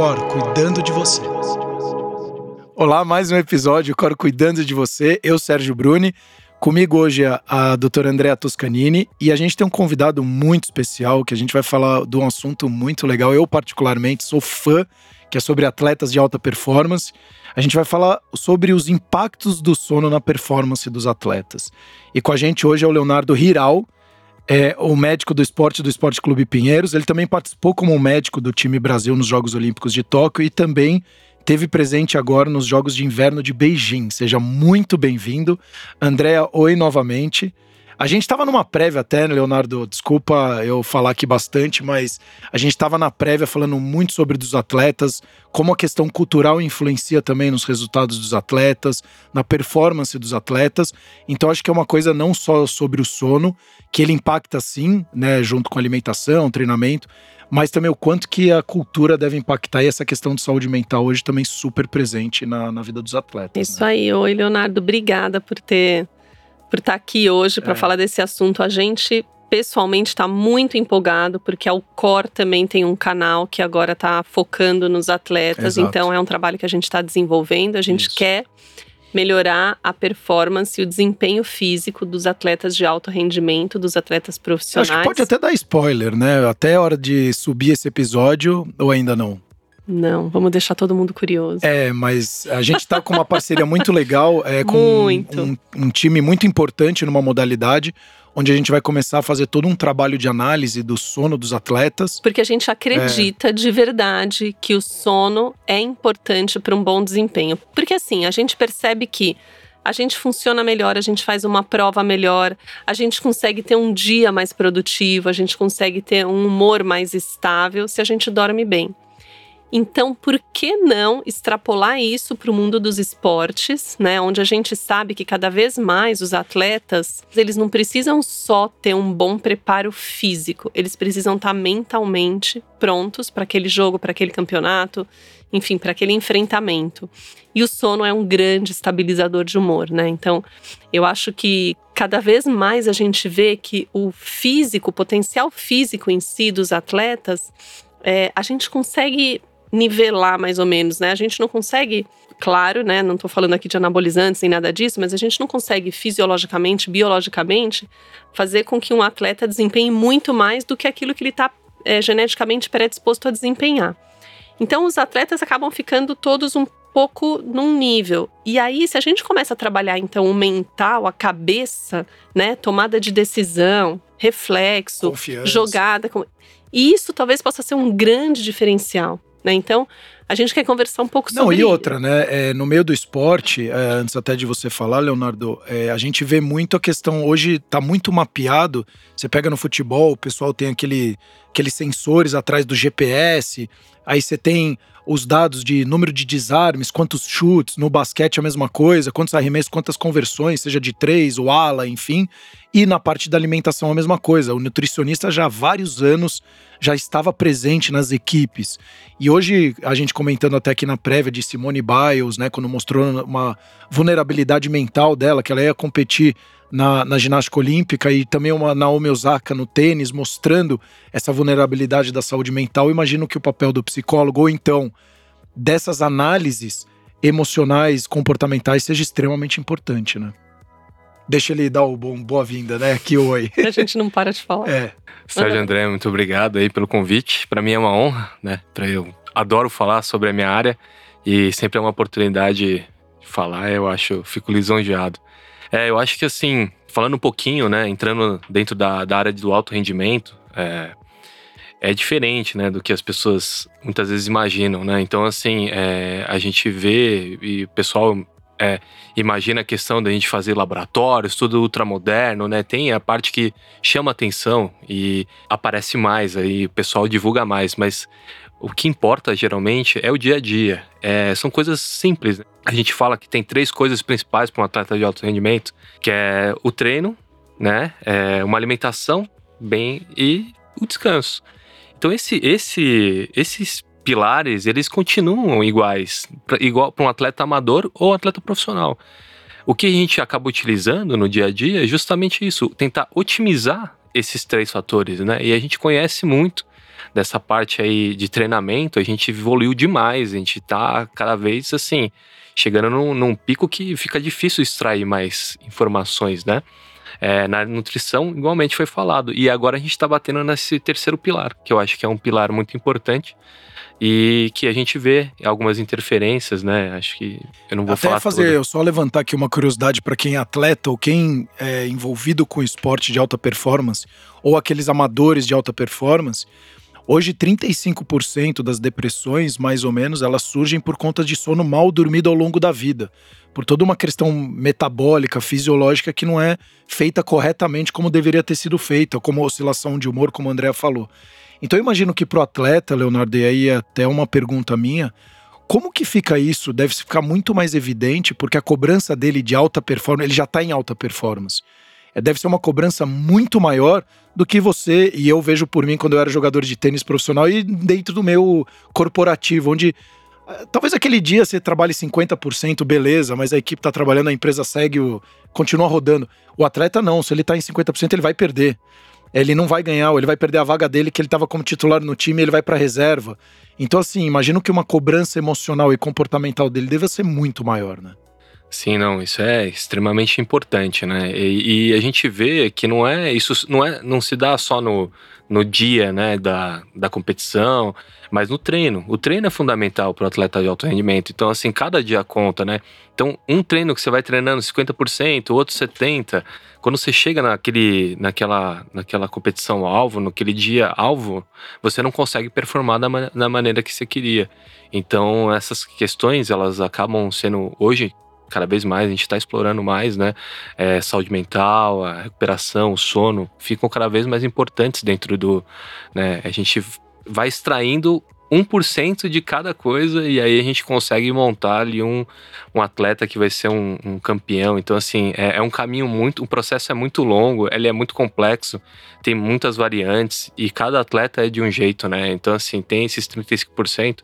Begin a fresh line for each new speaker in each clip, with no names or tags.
Cor cuidando de você. Olá, mais um episódio Cor cuidando de você. Eu, Sérgio Bruni. Comigo hoje é a doutora Andrea Toscanini e a gente tem um convidado muito especial que a gente vai falar de um assunto muito legal. Eu, particularmente, sou fã, que é sobre atletas de alta performance. A gente vai falar sobre os impactos do sono na performance dos atletas. E com a gente hoje é o Leonardo Riral, é o médico do esporte do Esporte Clube Pinheiros. Ele também participou como médico do time Brasil nos Jogos Olímpicos de Tóquio e também teve presente agora nos Jogos de Inverno de Beijing. Seja muito bem-vindo. Andréa, oi novamente. A gente estava numa prévia até, né, Leonardo? Desculpa eu falar aqui bastante, mas a gente estava na prévia falando muito sobre dos atletas, como a questão cultural influencia também nos resultados dos atletas, na performance dos atletas. Então acho que é uma coisa não só sobre o sono, que ele impacta sim, né, junto com alimentação, treinamento, mas também o quanto que a cultura deve impactar e essa questão de saúde mental hoje também super presente na, na vida dos atletas.
Isso né? aí, oi Leonardo, obrigada por ter por estar aqui hoje para é. falar desse assunto. A gente pessoalmente está muito empolgado porque a Alcor também tem um canal que agora está focando nos atletas. Exato. Então é um trabalho que a gente está desenvolvendo. A gente Isso. quer melhorar a performance e o desempenho físico dos atletas de alto rendimento, dos atletas profissionais.
acho que pode até dar spoiler, né? Até a hora de subir esse episódio ou ainda não?
Não, vamos deixar todo mundo curioso.
É, mas a gente tá com uma parceria muito legal, é, com. Um, um time muito importante numa modalidade onde a gente vai começar a fazer todo um trabalho de análise do sono dos atletas.
Porque a gente acredita é. de verdade que o sono é importante para um bom desempenho. Porque assim, a gente percebe que a gente funciona melhor, a gente faz uma prova melhor, a gente consegue ter um dia mais produtivo, a gente consegue ter um humor mais estável se a gente dorme bem. Então, por que não extrapolar isso para o mundo dos esportes, né? Onde a gente sabe que cada vez mais os atletas, eles não precisam só ter um bom preparo físico, eles precisam estar tá mentalmente prontos para aquele jogo, para aquele campeonato, enfim, para aquele enfrentamento. E o sono é um grande estabilizador de humor, né? Então, eu acho que cada vez mais a gente vê que o físico, o potencial físico em si dos atletas, é, a gente consegue nivelar mais ou menos, né? A gente não consegue, claro, né? Não tô falando aqui de anabolizantes nem nada disso, mas a gente não consegue fisiologicamente, biologicamente, fazer com que um atleta desempenhe muito mais do que aquilo que ele está é, geneticamente predisposto a desempenhar. Então, os atletas acabam ficando todos um pouco num nível. E aí, se a gente começa a trabalhar então o mental, a cabeça, né, tomada de decisão, reflexo, Confiança. jogada, isso talvez possa ser um grande diferencial. Né? Então, a gente quer conversar um pouco sobre.
Não, e outra, né? É, no meio do esporte, é, antes até de você falar, Leonardo, é, a gente vê muito a questão. Hoje tá muito mapeado. Você pega no futebol, o pessoal tem aquele, aqueles sensores atrás do GPS, aí você tem os dados de número de desarmes, quantos chutes, no basquete a mesma coisa, quantos arremessos, quantas conversões, seja de três, o ala, enfim. E na parte da alimentação a mesma coisa. O nutricionista já há vários anos já estava presente nas equipes. E hoje, a gente comentando até aqui na prévia de Simone Biles, né, quando mostrou uma vulnerabilidade mental dela, que ela ia competir na, na ginástica olímpica e também uma Naomi Osaka no tênis, mostrando essa vulnerabilidade da saúde mental. imagino que o papel do psicólogo, ou então dessas análises emocionais, comportamentais, seja extremamente importante, né? Deixa ele dar o bom boa-vinda, né? Que oi.
A gente não para de falar.
É.
Sérgio André, muito obrigado aí pelo convite. Para mim é uma honra, né? Para eu adoro falar sobre a minha área e sempre é uma oportunidade de falar. Eu acho, fico lisonjeado. É, eu acho que assim, falando um pouquinho, né? Entrando dentro da, da área do alto rendimento, é, é diferente, né, do que as pessoas muitas vezes imaginam, né? Então, assim, é, a gente vê e o pessoal é, imagina a questão da gente fazer laboratórios, tudo ultramoderno, né? Tem a parte que chama atenção e aparece mais, aí o pessoal divulga mais, mas o que importa geralmente é o dia a dia. É, são coisas simples. Né? A gente fala que tem três coisas principais para um atleta de alto rendimento, que é o treino, né? É uma alimentação bem e o descanso. Então esse, esse, esses pilares, eles continuam iguais, pra, igual para um atleta amador ou atleta profissional. O que a gente acaba utilizando no dia a dia é justamente isso, tentar otimizar esses três fatores, né? E a gente conhece muito dessa parte aí de treinamento, a gente evoluiu demais. A gente tá cada vez assim, chegando num, num pico que fica difícil extrair mais informações, né? É, na nutrição, igualmente foi falado. E agora a gente está batendo nesse terceiro pilar, que eu acho que é um pilar muito importante e que a gente vê algumas interferências, né? Acho que eu não vou
Até
falar
fazer,
tudo.
eu só levantar aqui uma curiosidade para quem é atleta ou quem é envolvido com esporte de alta performance ou aqueles amadores de alta performance. Hoje, 35% das depressões, mais ou menos, elas surgem por conta de sono mal dormido ao longo da vida. Por toda uma questão metabólica, fisiológica que não é feita corretamente como deveria ter sido feita, como oscilação de humor, como a Andrea falou. Então eu imagino que para o atleta, Leonardo, e aí é até uma pergunta minha, como que fica isso? Deve ficar muito mais evidente, porque a cobrança dele de alta performance, ele já está em alta performance. É, deve ser uma cobrança muito maior do que você, e eu vejo por mim quando eu era jogador de tênis profissional e dentro do meu corporativo, onde eh, talvez aquele dia você trabalhe 50%, beleza, mas a equipe está trabalhando, a empresa segue, o, continua rodando. O atleta não, se ele está em 50%, ele vai perder ele não vai ganhar, ou ele vai perder a vaga dele que ele estava como titular no time, ele vai para reserva. Então assim, imagino que uma cobrança emocional e comportamental dele deva ser muito maior, né?
Sim, não, isso é extremamente importante, né? E, e, a gente vê que não é isso, não é, não se dá só no, no dia, né, da, da competição, mas no treino. O treino é fundamental para o atleta de alto rendimento. Então, assim, cada dia conta, né? Então, um treino que você vai treinando 50%, outro 70%. Quando você chega naquele, naquela, naquela competição alvo, naquele dia alvo, você não consegue performar da, da maneira que você queria. Então, essas questões, elas acabam sendo, hoje, cada vez mais, a gente está explorando mais, né? É, saúde mental, a recuperação, o sono, ficam cada vez mais importantes dentro do. Né? A gente vai extraindo 1% de cada coisa e aí a gente consegue montar ali um, um atleta que vai ser um, um campeão. Então, assim, é, é, um caminho muito. O processo é muito longo, ele é muito complexo, tem muitas variantes e cada atleta é de um jeito, né? Então, assim, tem esses 35%.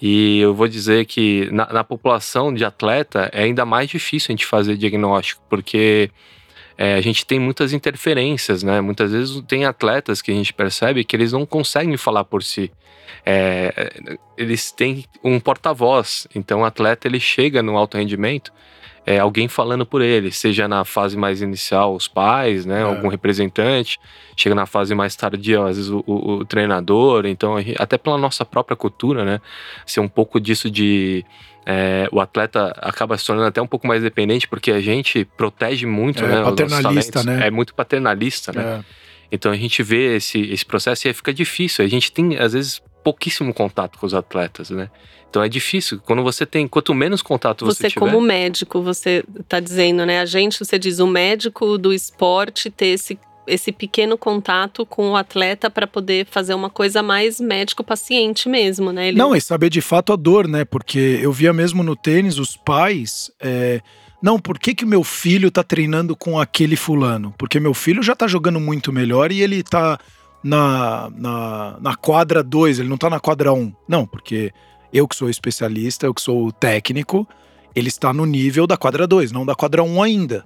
E eu vou dizer que na, na, população de atleta é ainda mais difícil a gente fazer diagnóstico, porque é, a gente tem muitas interferências, né? Muitas vezes tem atletas que a gente percebe que eles não conseguem falar por si. É, eles têm um porta-voz. Então o atleta ele chega no alto rendimento é, alguém falando por ele, seja na fase mais inicial, os pais, né, é. algum representante, chega na fase mais tardia, às vezes o, o, o treinador, então até pela nossa própria cultura, né, ser um pouco disso de é, o atleta acaba se tornando até um pouco mais dependente porque a gente protege muito, é, né,
paternalista, né?
É muito paternalista, né? É. Então a gente vê esse, esse processo e aí fica difícil. A gente tem, às vezes, pouquíssimo contato com os atletas, né? Então é difícil. Quando você tem, quanto menos contato você,
você
tiver.
Você como médico, você está dizendo, né? A gente, você diz, o médico do esporte ter esse esse pequeno contato com o atleta para poder fazer uma coisa mais médico-paciente mesmo, né?
Ele... Não, e saber de fato a dor, né? Porque eu via mesmo no tênis os pais. É... Não, por que, que o meu filho tá treinando com aquele fulano? Porque meu filho já tá jogando muito melhor e ele tá na, na, na quadra 2, ele não tá na quadra 1. Um. Não, porque eu que sou especialista, eu que sou técnico, ele está no nível da quadra 2, não da quadra 1 um ainda.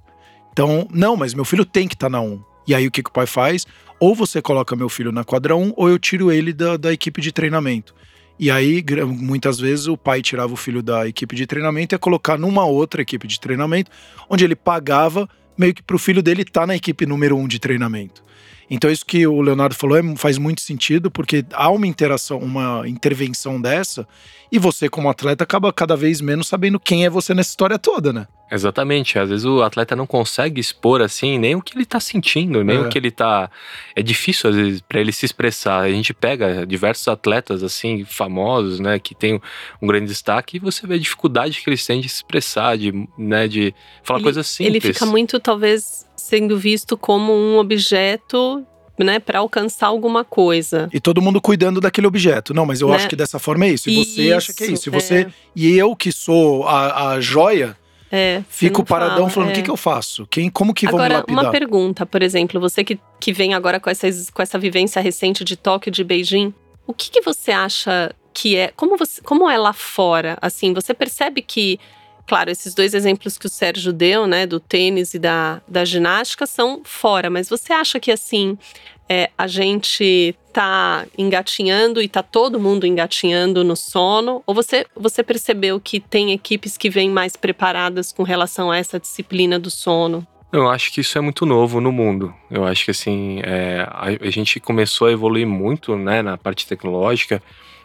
Então, não, mas meu filho tem que estar tá na 1. Um. E aí o que, que o pai faz? Ou você coloca meu filho na quadra 1, um, ou eu tiro ele da, da equipe de treinamento. E aí, muitas vezes, o pai tirava o filho da equipe de treinamento e ia colocar numa outra equipe de treinamento, onde ele pagava meio que para o filho dele estar tá na equipe número um de treinamento. Então, isso que o Leonardo falou é, faz muito sentido, porque há uma interação, uma intervenção dessa, e você, como atleta, acaba cada vez menos sabendo quem é você nessa história toda, né?
Exatamente. Às vezes o atleta não consegue expor assim nem o que ele tá sentindo, nem é. o que ele tá. É difícil, às vezes, para ele se expressar. A gente pega diversos atletas, assim, famosos, né, que tem um grande destaque, e você vê a dificuldade que eles têm de se expressar, de, né, de falar
ele,
coisas simples.
Ele fica muito, talvez, sendo visto como um objeto né, para alcançar alguma coisa.
E todo mundo cuidando daquele objeto. Não, mas eu né? acho que dessa forma é isso. E você isso, acha que é isso. E você é. e eu que sou a, a joia, é, fico paradão fala, falando: o é. que, que eu faço? Quem, como que
agora,
vamos lapidar?
Uma pergunta, por exemplo, você que, que vem agora com essa, com essa vivência recente de Tóquio, de Beijing, o que, que você acha que é. Como, você, como é lá fora? Assim, você percebe que Claro, esses dois exemplos que o Sérgio deu, né, do tênis e da, da ginástica, são fora, mas você acha que assim. é, a gente tá engatinhando e tá todo mundo engatinhando no sono? Ou você, você percebeu que tem equipes que vêm mais preparadas com relação a essa disciplina do sono?
Eu acho que isso é muito novo no mundo. Eu acho que assim é, a, a, gente começou a evoluir muito, né, na parte tecnológica.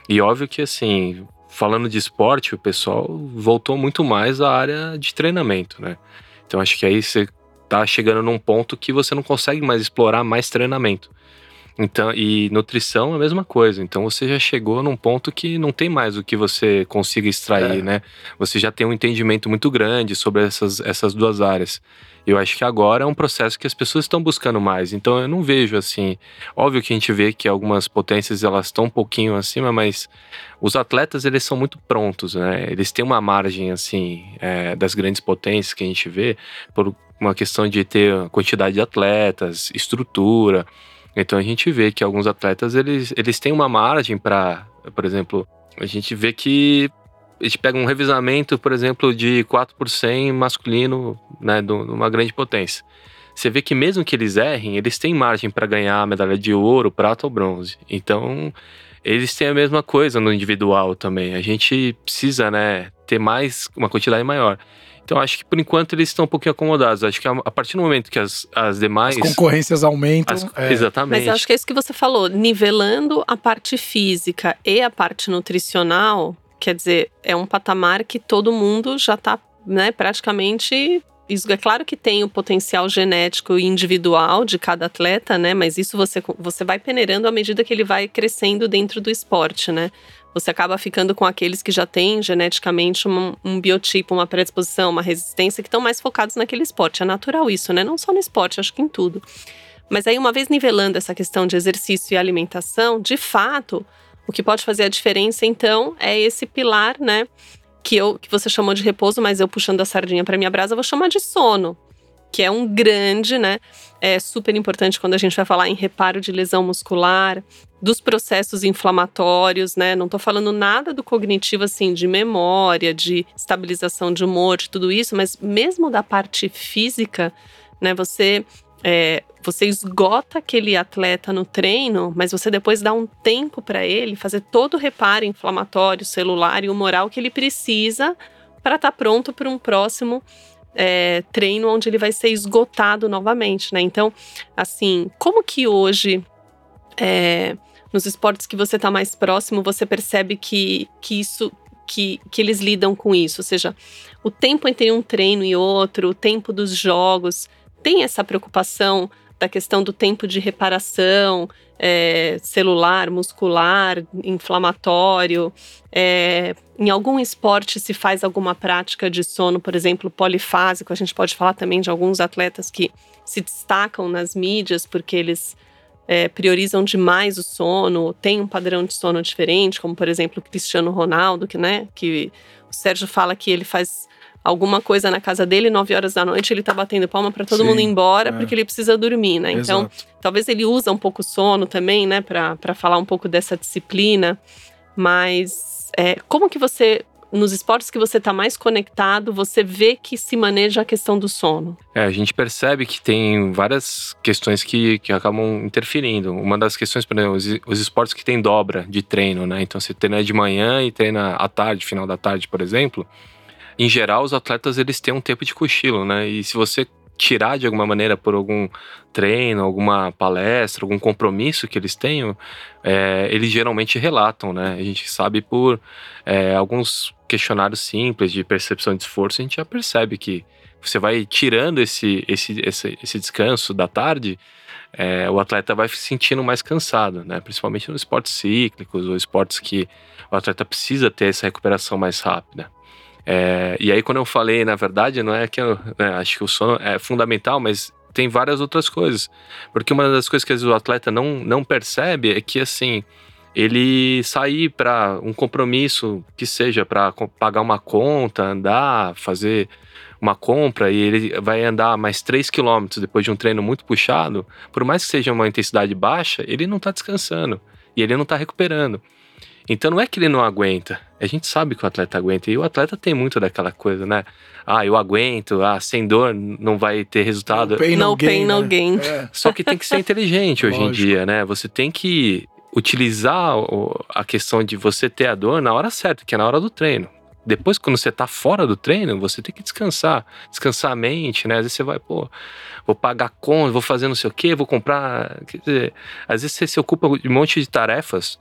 E óbvio que assim, falando de esporte, o pessoal voltou muito mais à área de treinamento, né? Então acho que aí você tá chegando num ponto que você não consegue mais explorar mais treinamento. Então, e nutrição é a mesma coisa. Então você já chegou num ponto que não tem mais o que você consiga extrair, é. né? Você já tem um entendimento muito grande sobre essas, essas duas áreas. Eu acho que agora é um processo que as pessoas estão buscando mais. Então eu não vejo assim. Óbvio que a gente vê que algumas potências elas estão um pouquinho acima, mas os atletas eles são muito prontos, né? Eles têm uma margem assim é, das grandes potências que a gente vê por uma questão de ter quantidade de atletas, estrutura. Então a gente vê que alguns atletas eles, eles têm uma margem para, por exemplo, a gente vê que a gente pega um revisamento, por exemplo, de 4 por 100 masculino, né, de uma grande potência. Você vê que mesmo que eles errem, eles têm margem para ganhar medalha de ouro, prata ou bronze. Então, eles têm a mesma coisa no individual também. A gente precisa, né, ter mais uma quantidade maior. Então acho que por enquanto eles estão um pouquinho acomodados. Acho que a partir do momento que as, as demais.
As concorrências aumentam. As,
é. Exatamente.
Mas acho que é isso que você falou. Nivelando a parte física e a parte nutricional, quer dizer, é um patamar que todo mundo já está né, praticamente isso é claro que tem o potencial genético individual de cada atleta, né? Mas isso você, você vai peneirando à medida que ele vai crescendo dentro do esporte, né? Você acaba ficando com aqueles que já têm geneticamente um, um biotipo, uma predisposição, uma resistência, que estão mais focados naquele esporte. É natural isso, né? Não só no esporte, acho que em tudo. Mas aí, uma vez nivelando essa questão de exercício e alimentação, de fato, o que pode fazer a diferença, então, é esse pilar, né? que eu que você chamou de repouso, mas eu puxando a sardinha para minha brasa, vou chamar de sono, que é um grande, né? É super importante quando a gente vai falar em reparo de lesão muscular, dos processos inflamatórios, né? Não tô falando nada do cognitivo assim, de memória, de estabilização de humor, de tudo isso, mas mesmo da parte física, né? Você é, você esgota aquele atleta no treino, mas você depois dá um tempo para ele fazer todo o reparo inflamatório, celular e humoral que ele precisa para estar tá pronto para um próximo é, treino onde ele vai ser esgotado novamente, né? Então, assim, como que hoje é, nos esportes que você está mais próximo, você percebe que, que isso que, que eles lidam com isso, ou seja, o tempo entre um treino e outro, o tempo dos jogos, tem essa preocupação da questão do tempo de reparação é, celular, muscular, inflamatório. É, em algum esporte se faz alguma prática de sono, por exemplo, polifásico. A gente pode falar também de alguns atletas que se destacam nas mídias porque eles é, priorizam demais o sono, tem um padrão de sono diferente, como por exemplo o Cristiano Ronaldo, que, né, que o Sérgio fala que ele faz alguma coisa na casa dele, 9 horas da noite, ele tá batendo palma para todo Sim, mundo ir embora, é. porque ele precisa dormir, né? Então, Exato. Então, talvez ele usa um pouco o sono também, né, para falar um pouco dessa disciplina. Mas é, como que você nos esportes que você está mais conectado, você vê que se maneja a questão do sono?
É, a gente percebe que tem várias questões que, que acabam interferindo. Uma das questões, por exemplo, os, os esportes que tem dobra de treino, né? Então você treina de manhã e treina à tarde, final da tarde, por exemplo em geral, os atletas eles têm um tempo de cochilo, né? E se você tirar de alguma maneira por algum treino, alguma palestra, algum compromisso que eles tenham, é, eles geralmente relatam, né? A gente sabe por é, alguns questionários simples de percepção de esforço, a gente já percebe que você vai tirando esse, esse, esse, esse descanso da tarde, é, o atleta vai se sentindo mais cansado, né? Principalmente nos esportes cíclicos ou esportes que o atleta precisa ter essa recuperação mais rápida. É, e aí, quando eu falei, na verdade, não é que eu né, acho que o sono é fundamental, mas tem várias outras coisas. Porque uma das coisas que o atleta não, não percebe é que, assim, ele sair para um compromisso que seja para pagar uma conta, andar, fazer uma compra e ele vai andar mais 3 quilômetros depois de um treino muito puxado, por mais que seja uma intensidade baixa, ele não está descansando e ele não está recuperando. Então não é que ele não aguenta. A gente sabe que o atleta aguenta. E o atleta tem muito daquela coisa, né? Ah, eu aguento, ah, sem dor não vai ter resultado.
Pain, no, gain, no né? gain.
É. Só que tem que ser inteligente hoje em dia, né? Você tem que utilizar a questão de você ter a dor na hora certa, que é na hora do treino. Depois, quando você tá fora do treino, você tem que descansar. Descansar a mente, né? Às vezes você vai, pô, vou pagar conta, vou fazer não sei o quê, vou comprar. Quer dizer, às vezes você se ocupa de um monte de tarefas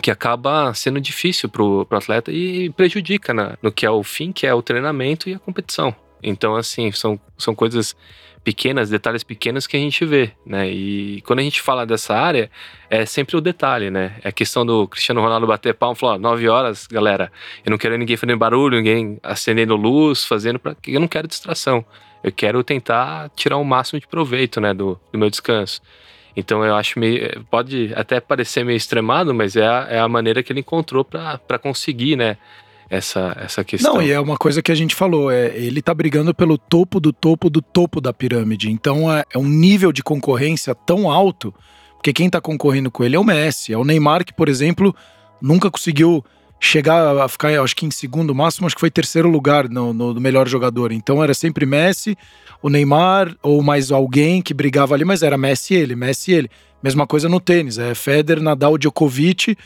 que acaba sendo difícil pro, pro atleta e prejudica na, no que é o fim, que é o treinamento e a competição. Então, assim, são, são coisas pequenas, detalhes pequenos que a gente vê, né? E quando a gente fala dessa área, é sempre o detalhe, né? É a questão do Cristiano Ronaldo bater palma e falar, nove horas, galera, eu não quero ninguém fazendo barulho, ninguém acendendo luz, fazendo para eu não quero distração. Eu quero tentar tirar o máximo de proveito, né, do, do meu descanso. Então eu acho meio. Pode até parecer meio extremado, mas é a, é a maneira que ele encontrou para conseguir, né? Essa, essa questão.
Não, e é uma coisa que a gente falou, é, ele tá brigando pelo topo do topo do topo da pirâmide. Então é, é um nível de concorrência tão alto, porque quem tá concorrendo com ele é o Messi. É o Neymar, que, por exemplo, nunca conseguiu chegar a ficar, acho que em segundo máximo, acho que foi terceiro lugar no, no, melhor jogador. Então era sempre Messi, o Neymar ou mais alguém que brigava ali, mas era Messi ele, Messi ele. Mesma coisa no tênis, é Federer, Nadal, Djokovic.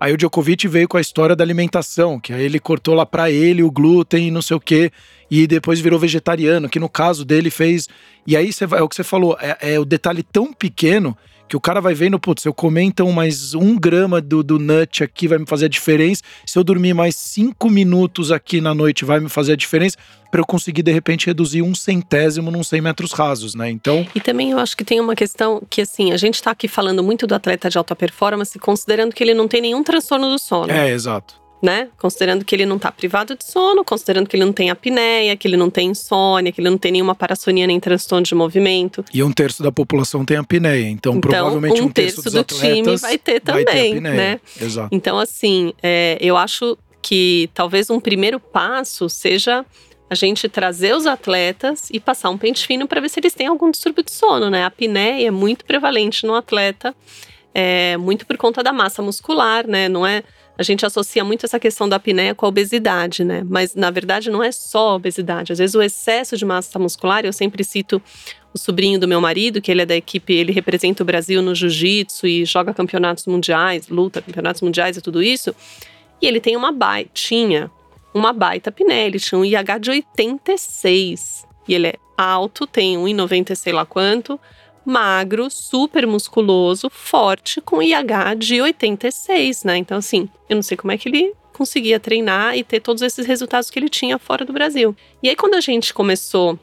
Aí o Djokovic veio com a história da alimentação, que aí ele cortou lá para ele o glúten e não sei o quê, e depois virou vegetariano, que no caso dele fez. E aí você, é o que você falou, é, é o detalhe tão pequeno que o cara vai vendo, putz, se eu comer então mais um grama do, do nut aqui vai me fazer a diferença, se eu dormir mais cinco minutos aqui na noite vai me fazer a diferença, para eu conseguir de repente reduzir um centésimo num 100 metros rasos, né? Então.
E também eu acho que tem uma questão que assim, a gente está aqui falando muito do atleta de alta performance, considerando que ele não tem nenhum transtorno do sono.
É, exato
né? Considerando que ele não está privado de sono, considerando que ele não tem apneia, que ele não tem insônia, que ele não tem nenhuma parassonia nem transtorno de movimento.
E um terço da população tem apneia, então, então provavelmente um, um terço, terço do time
vai ter também, vai ter né?
Exato.
Então, assim, é, eu acho que talvez um primeiro passo seja a gente trazer os atletas e passar um pente fino para ver se eles têm algum distúrbio de sono, né? A apneia é muito prevalente no atleta, é, muito por conta da massa muscular, né? Não é a gente associa muito essa questão da apneia com a obesidade, né? Mas na verdade não é só a obesidade. Às vezes o excesso de massa muscular, eu sempre cito o sobrinho do meu marido, que ele é da equipe, ele representa o Brasil no jiu-jitsu e joga campeonatos mundiais, luta campeonatos mundiais e tudo isso. E ele tem uma baita, tinha uma baita apneia, ele tinha um IH de 86. E ele é alto, tem 1,90 sei lá quanto, magro, super musculoso, forte, com IH de 86, né? Então, assim, eu não sei como é que ele conseguia treinar e ter todos esses resultados que ele tinha fora do Brasil. E aí, quando a gente começou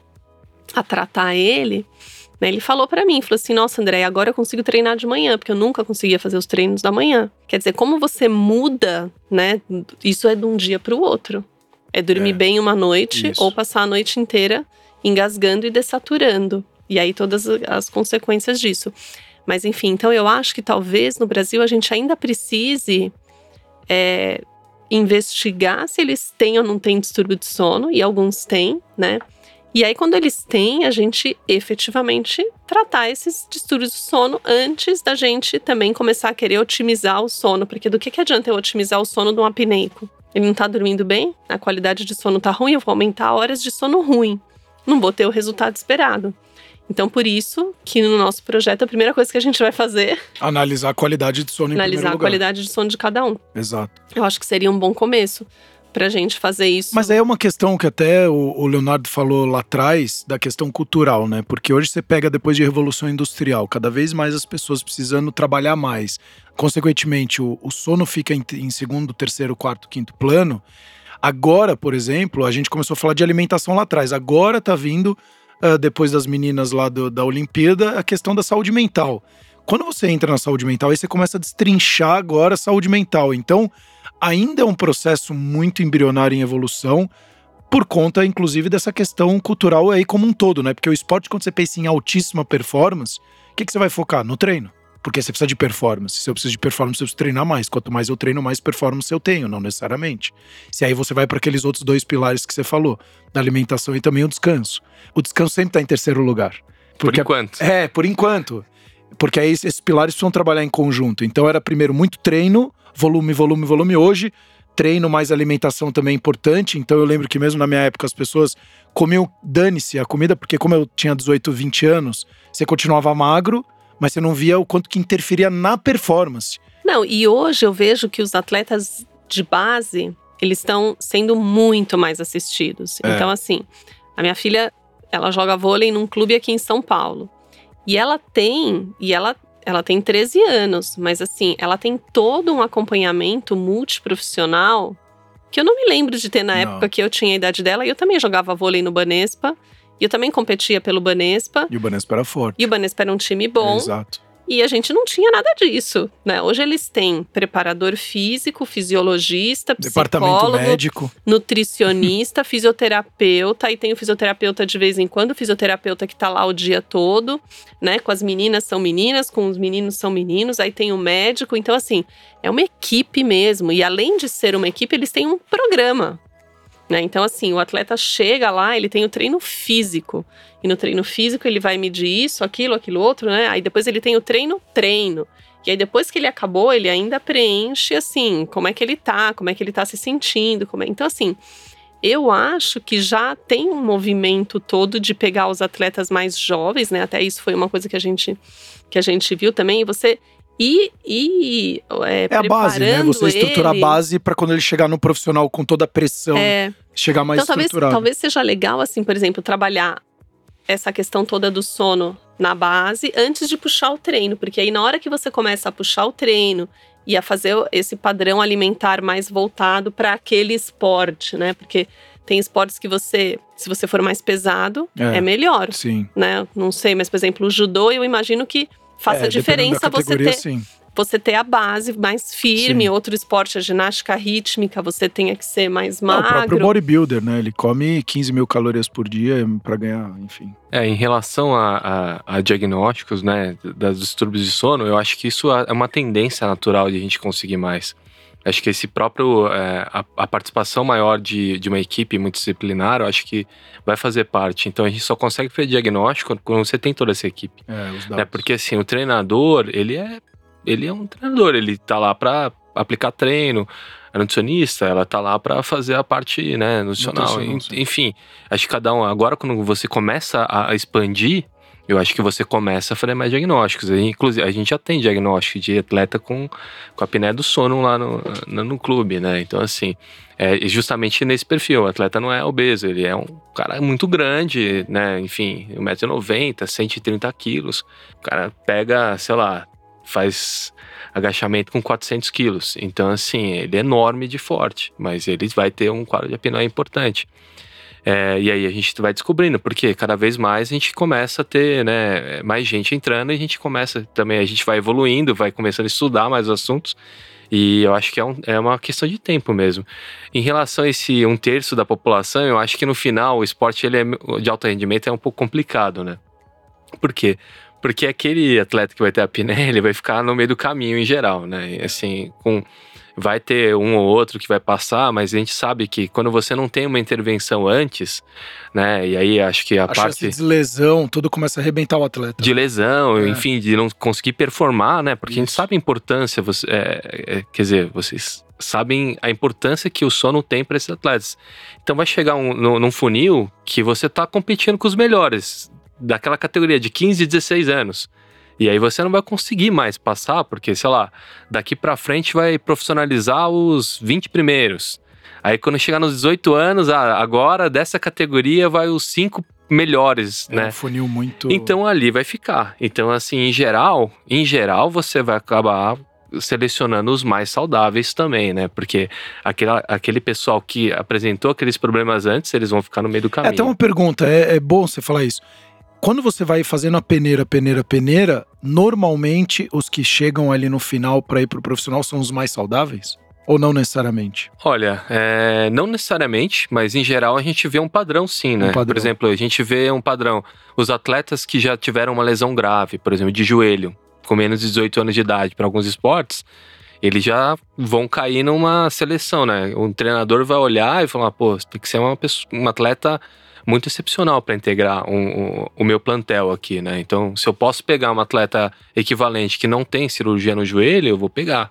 a tratar ele, né, ele falou para mim, falou assim, nossa, André, agora eu consigo treinar de manhã, porque eu nunca conseguia fazer os treinos da manhã. Quer dizer, como você muda, né? Isso é de um dia para o outro. É dormir é, bem uma noite isso. ou passar a noite inteira engasgando e dessaturando. E aí todas as consequências disso. Mas enfim, então eu acho que talvez no Brasil a gente ainda precise é, investigar se eles têm ou não têm distúrbio de sono, e alguns têm, né? E aí, quando eles têm, a gente efetivamente tratar esses distúrbios de sono antes da gente também começar a querer otimizar o sono. Porque do que, que adianta eu otimizar o sono de um apneico? Ele não tá dormindo bem, a qualidade de sono tá ruim, eu vou aumentar horas de sono ruim. Não vou ter o resultado esperado. Então, por isso que no nosso projeto, a primeira coisa que a gente vai fazer.
Analisar a qualidade de sono em
Analisar
a
qualidade de sono de cada um.
Exato.
Eu acho que seria um bom começo pra gente fazer isso.
Mas é uma questão que até o, Leonardo falou lá atrás, da questão cultural, né? Porque hoje você pega depois de Revolução Industrial, cada vez mais as pessoas precisando trabalhar mais. Consequentemente, o, o sono fica em, em segundo, terceiro, quarto, quinto plano. Agora, por exemplo, a gente começou a falar de alimentação lá atrás. Agora tá vindo uh, depois das meninas lá do, da Olimpíada, a questão da saúde mental. Quando você entra na saúde mental, aí você começa a destrinchar agora a saúde mental. Então, ainda é um processo muito embrionário em evolução, por conta, inclusive, dessa questão cultural aí como um todo, né? Porque o esporte, quando você pensa em altíssima performance, o que, que você vai focar? No treino. Porque você precisa de performance. Se eu preciso de performance, eu preciso treinar mais. Quanto mais eu treino, mais performance eu tenho, não necessariamente. Se aí você vai para aqueles outros dois pilares que você falou, da alimentação e também o descanso. O descanso sempre está em terceiro lugar.
Porque, por enquanto.
É, por enquanto. Porque aí esses pilares precisam trabalhar em conjunto. Então era primeiro muito treino, volume, volume, volume. Hoje, treino mais alimentação também é importante. Então eu lembro que mesmo na minha época as pessoas comiam, dane-se a comida, porque como eu tinha 18, 20 anos, você continuava magro, mas você não via o quanto que interferia na performance.
Não, e hoje eu vejo que os atletas de base, eles estão sendo muito mais assistidos.
É.
Então, assim, a minha filha, ela joga vôlei num clube aqui em São Paulo. E ela tem, e ela, ela tem 13 anos, mas assim, ela tem todo um acompanhamento multiprofissional que eu não me lembro de ter na
Não.
época que eu tinha a idade dela. E eu também jogava vôlei no Banespa. E eu também competia pelo Banespa.
E o Banespa era forte.
E o Banespa era um time bom.
Exato.
E a gente não tinha nada disso, né? Hoje eles têm preparador físico, fisiologista,
Departamento
psicólogo,
médico.
nutricionista, fisioterapeuta, e tem o fisioterapeuta de vez em quando, o fisioterapeuta que tá lá o dia todo, né? Com as meninas são meninas, com os meninos são meninos, aí tem o médico, então assim, é uma equipe mesmo. E além de ser uma equipe, eles têm um programa. Né? Então, assim, o atleta chega lá, ele tem o treino físico. E no treino físico ele vai medir isso, aquilo, aquilo outro, né? Aí depois ele tem o treino, treino. E aí depois que ele acabou, ele ainda preenche assim, como é que ele tá, como é que ele tá se sentindo, como é... Então assim, eu acho que já tem um movimento todo de pegar os atletas mais jovens, né? Até isso foi uma coisa que a gente que a gente viu também, e você ir, ir é,
É a base, né? Você estrutura
ele.
a base pra quando ele chegar no profissional com toda a pressão,
É,
chegar mais
então talvez,
estruturado.
talvez seja legal, assim, por exemplo, trabalhar essa questão toda do sono na base antes de puxar o treino, porque aí na hora que você começa a puxar o treino e a fazer esse padrão alimentar mais voltado para aquele esporte, né? Porque tem esportes que você, se você for mais pesado,
É.
é, melhor,
Sim.
né? Não sei, mas por exemplo, o judô, eu imagino que faça
É,
diferença você ter
sim.
você ter a base mais firme,
Sim.
outro esporte, a ginástica rítmica, você tenha que ser mais
Não, o próprio
magro.
bodybuilder, né? Ele come 15 mil calorias por dia pra ganhar, enfim.
É, em relação a, a- a diagnósticos, né, das distúrbios de sono, eu acho que isso é uma tendência natural de a gente conseguir mais. Acho que esse próprio, é, a, a participação maior de, de uma equipe multidisciplinar, eu acho que vai fazer parte. Então a gente só consegue fazer diagnóstico quando você tem toda essa equipe.
É, os dados.
né? Porque assim, o treinador, ele é, ele é um treinador, ele tá lá para aplicar treino. A nutricionista, ela tá lá para fazer a parte, né, nutricional. Enfim, acho que cada um, agora quando você começa a expandir, eu acho que você começa a fazer mais diagnósticos. Inclusive, a gente já tem diagnóstico de atleta com, com a apneia do sono lá no, no, no clube, né? Então, assim, é justamente nesse perfil. O atleta não é obeso, ele é um cara muito grande, né? Enfim, 1,90m, 130 quilos. O cara pega, sei lá, faz agachamento com 400 quilos. Então, assim, ele é enorme de forte, mas ele vai ter um quadro de apneia importante. É, e aí a gente vai descobrindo, porque cada vez mais a gente começa a ter né, mais gente entrando e a gente começa também, a gente vai evoluindo, vai começando a estudar mais os assuntos. E eu acho que é, um- é uma questão de tempo mesmo. Em relação a esse um terço da população, eu acho que no final o esporte ele é, de alto rendimento é um pouco complicado, né? Por quê? Porque aquele atleta que vai ter a apneia, ele vai ficar no meio do caminho em geral, né? Assim, com vai ter um ou outro que vai passar, mas a gente sabe que quando você não tem uma intervenção antes, né? E aí acho que a,
a
parte
de lesão, tudo começa a arrebentar o atleta.
de lesão,
É.
enfim, de não conseguir performar, né? Porque a gente
Isso.
sabe a importância, você, é, é, quer dizer, vocês sabem a importância que o sono tem para esses atletas. Então vai chegar um, no- num funil que você tá competindo com os melhores daquela categoria de 15, 16 anos. E aí você não vai conseguir mais passar, porque, sei lá, daqui pra frente vai profissionalizar os 20 primeiros. Aí quando chegar nos 18 anos, ah, agora dessa categoria vai os cinco melhores,
É
né?
um funil muito.
Então ali vai ficar. Então, assim, em geral, em geral, você vai acabar selecionando os mais saudáveis também, né? Porque aquele, aquele pessoal que apresentou aqueles problemas antes, eles vão ficar no meio do
É
caminho.
até uma pergunta, é, é bom você falar isso. Quando você vai fazendo a peneira, peneira, peneira, normalmente os que chegam ali no final pra ir pro profissional são os mais saudáveis? Ou não necessariamente?
Olha, é, não necessariamente, mas em geral a gente vê um padrão sim, né?
padrão.
Por exemplo, a gente vê um padrão. Os atletas que já tiveram uma lesão grave, por exemplo, de joelho, com menos de 18 anos de idade para alguns esportes, eles já vão cair numa seleção, né? Um treinador vai olhar e falar, pô, tem que ser uma pessoa, um atleta muito excepcional para integrar um, um, o meu plantel aqui, né? Então, se eu posso pegar um atleta equivalente que não tem cirurgia no joelho, eu vou pegar.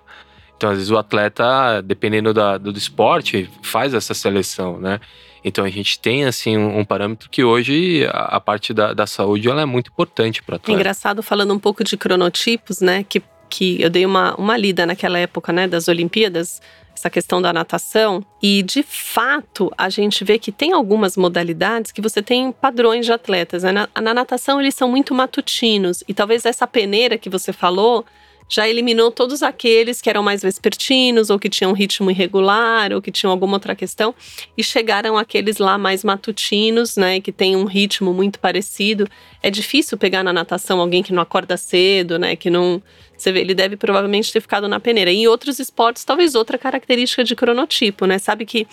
Então, às vezes, o atleta, dependendo da, do esporte, faz essa seleção, né? Então, a gente tem, assim, um, um parâmetro que hoje a, a parte da, da, saúde ela é muito importante para atleta.
Engraçado, falando um pouco de cronotipos, né? Que, que eu dei uma, uma lida naquela época, né? Das Olimpíadas, essa questão da natação. E, de fato, a gente vê que tem algumas modalidades que você tem padrões de atletas. Né? Na, na natação, eles são muito matutinos. E talvez essa peneira que você falou já eliminou todos aqueles que eram mais vespertinos, ou que tinham um ritmo irregular, ou que tinham alguma outra questão, e chegaram aqueles lá mais matutinos, né, que tem um ritmo muito parecido. É difícil pegar na natação alguém que não acorda cedo, né, que não. Você vê, ele deve provavelmente ter ficado na peneira. Em outros esportes, talvez outra característica de cronotipo, né? Sabe que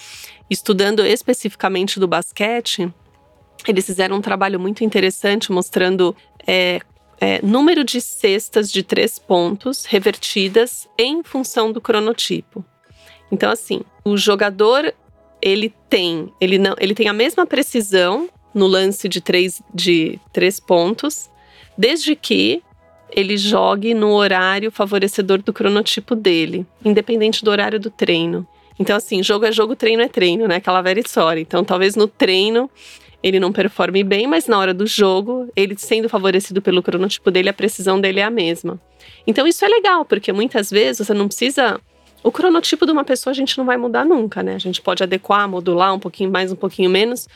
estudando especificamente do basquete, eles fizeram um trabalho muito interessante mostrando é, é, número de cestas de três pontos revertidas em função do cronotipo. Então, assim, o jogador ele tem, ele não, ele tem a mesma precisão no lance de três, de três pontos, desde que ele jogue no horário favorecedor do cronotipo dele, independente do horário do treino. Então, assim, jogo é jogo, treino é treino, né? Aquela velha história. Então, talvez no treino ele não performe bem, mas na hora do jogo, ele sendo favorecido pelo cronotipo dele, a precisão dele é a mesma. Então isso é legal, porque muitas vezes você não precisa. O cronotipo de uma pessoa a gente não vai mudar nunca, né? A gente pode adequar, modular um pouquinho mais, um pouquinho menos.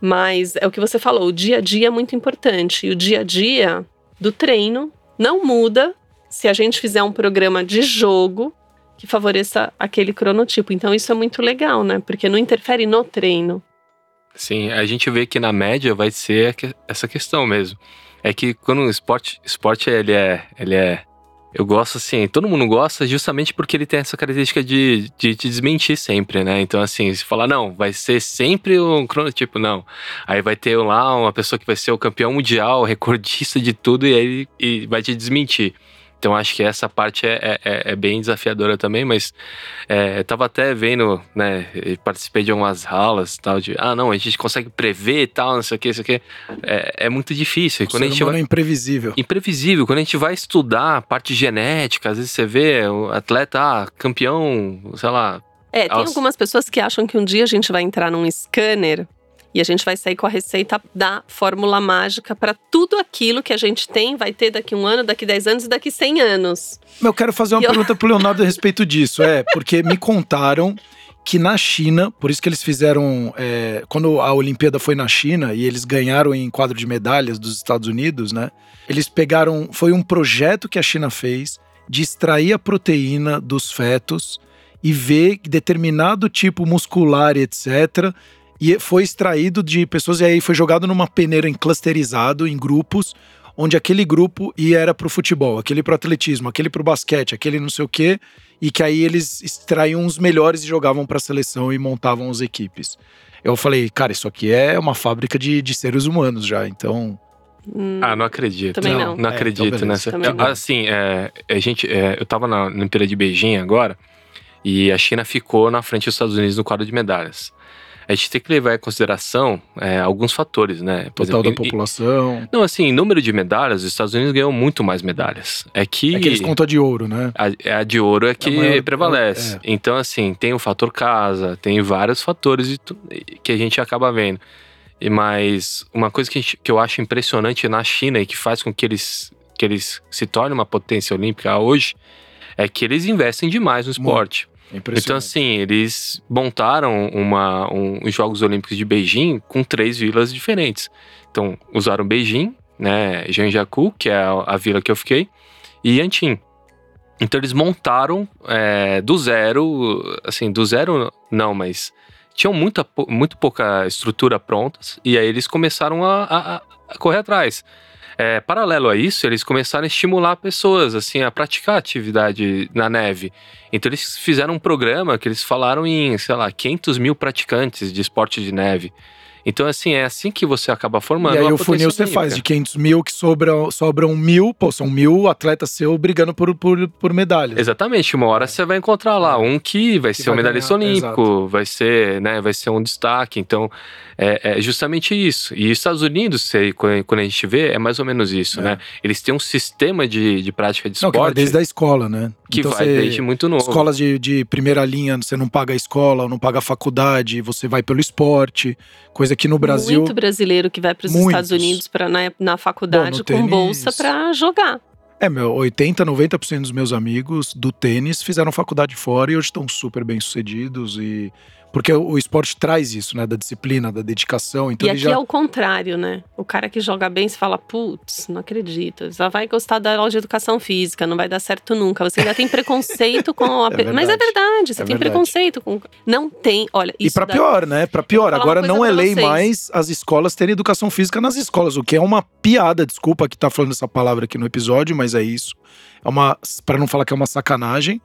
Mas é o que você falou, o dia a dia é muito importante. E o dia a dia do treino não muda se a gente fizer um programa de jogo que favoreça aquele cronotipo. Então isso é muito legal, né? Porque não interfere no treino.
Sim, a gente vê que na média vai ser essa questão mesmo. É que quando o esporte, esporte ele é, ele é eu gosto assim, todo mundo gosta justamente porque ele tem essa característica de, de te desmentir sempre, né? Então, assim, se falar, não, vai ser sempre um cronotipo, não. Aí vai ter lá uma pessoa que vai ser o campeão mundial, recordista de tudo, e aí e vai te desmentir. Então acho que essa parte é, é, é bem desafiadora também, mas é, eu tava até vendo, né? Participei de algumas aulas tal, de ah, não, a gente consegue prever e tal, não sei o que, isso aqui. É, é muito difícil.
O Quando a gente vai, é imprevisível.
Imprevisível. Quando a gente vai estudar a parte genética, às vezes você vê o atleta, ah, campeão, sei lá.
É, tem algumas pessoas que acham que um dia a gente vai entrar num scanner e a gente vai sair com a receita da fórmula mágica para tudo aquilo que a gente tem, vai ter daqui um ano, daqui 10 anos e daqui 100 anos.
Eu quero fazer uma e pergunta eu... pro Leonardo a respeito disso. É, porque me contaram que na China, por isso que eles fizeram. É, quando a Olimpíada foi na China e eles ganharam em quadro de medalhas dos Estados Unidos, né? Eles pegaram. Foi um projeto que a China fez de extrair a proteína dos fetos e ver determinado tipo muscular, etc., e foi extraído de pessoas e aí foi jogado numa peneira enclusterizado em grupos, onde aquele grupo ia era pro futebol, aquele pro atletismo, aquele pro basquete, aquele não sei o quê, e que aí eles extraíam os melhores e jogavam para a seleção e montavam as equipes. Eu falei, cara, isso aqui é uma fábrica de, de seres humanos já, então
Hum, ah, não acredito.
Também não.
Não, não é, acredito então nessa. Assim, é, a gente, é, eu tava na Olimpíada de Beijing agora e a China ficou na frente dos Estados Unidos no quadro de medalhas a gente tem que levar em consideração é, alguns fatores, né?
Por Total exemplo, da população.
não, assim, número de medalhas, os Estados Unidos ganham muito mais medalhas. É que.
É que eles contam de ouro, né?
A, a de ouro é que é maior, prevalece. É. Então, assim, tem o fator casa, tem vários fatores que a gente acaba vendo. E mas uma coisa que, gente, que eu acho impressionante na China e que faz com que eles, que eles se tornem uma potência olímpica hoje é que eles investem demais no esporte. É então, assim, eles montaram uma, um, os Jogos Olímpicos de Beijing com três vilas diferentes. Então, usaram Beijing, né, Janjaku, que é a, a vila que eu fiquei, e Yanqing. Então, eles montaram é, do zero, assim, do zero não, mas tinham muita, muito pouca estrutura prontas, e aí eles começaram a, a, a correr atrás. É, paralelo a isso, eles começaram a estimular pessoas assim a praticar atividade na neve. Então eles fizeram um programa que eles falaram em, sei lá, 500 mil praticantes de esporte de neve. Então, assim, é assim que você acaba formando.
E aí o funil você faz de 500 mil que sobram, sobram mil, pô, são mil atletas seu brigando por, por, por medalhas.
Exatamente, uma hora você vai encontrar lá um que vai
Que
ser um
vai
medalhista
ganhar,
olímpico, vai ser, né, vai ser um destaque. Então, é, é justamente isso. E os Estados Unidos, quando a gente vê, é mais ou menos isso,
É.
né? Eles têm um sistema de, de prática de
Não, que vai
esporte
desde a escola, né?
que
Então
vai
você-
desde muito novo.
Escolas de, de primeira linha, você não paga a escola, não paga a faculdade, você vai pelo esporte, coisa que no Brasil.
Muito brasileiro que vai para os. Estados Unidos pra, na, na faculdade
Bom,
com
tênis-
bolsa para jogar.
É, meu, 80, 90% dos meus amigos do tênis fizeram faculdade fora e hoje estão super bem sucedidos e. Porque o, esporte traz isso, né? Da disciplina, da dedicação. Então
e
ele
aqui
já.
é o contrário, né? O cara que joga bem, você fala, putz, não acredito. Só vai gostar da aula de educação física, não vai dar certo nunca. Você ainda tem preconceito com a.
É
Mas é
verdade.
você
É
tem
verdade.
preconceito com. Não tem, olha,
E pra
dá-
pior, né? Pra pior. Agora não é lei
vocês.
mais as escolas terem educação física nas escolas, o que é uma piada. Desculpa que tá falando essa palavra aqui no episódio, mas é isso. É uma. Pra não falar que é uma sacanagem.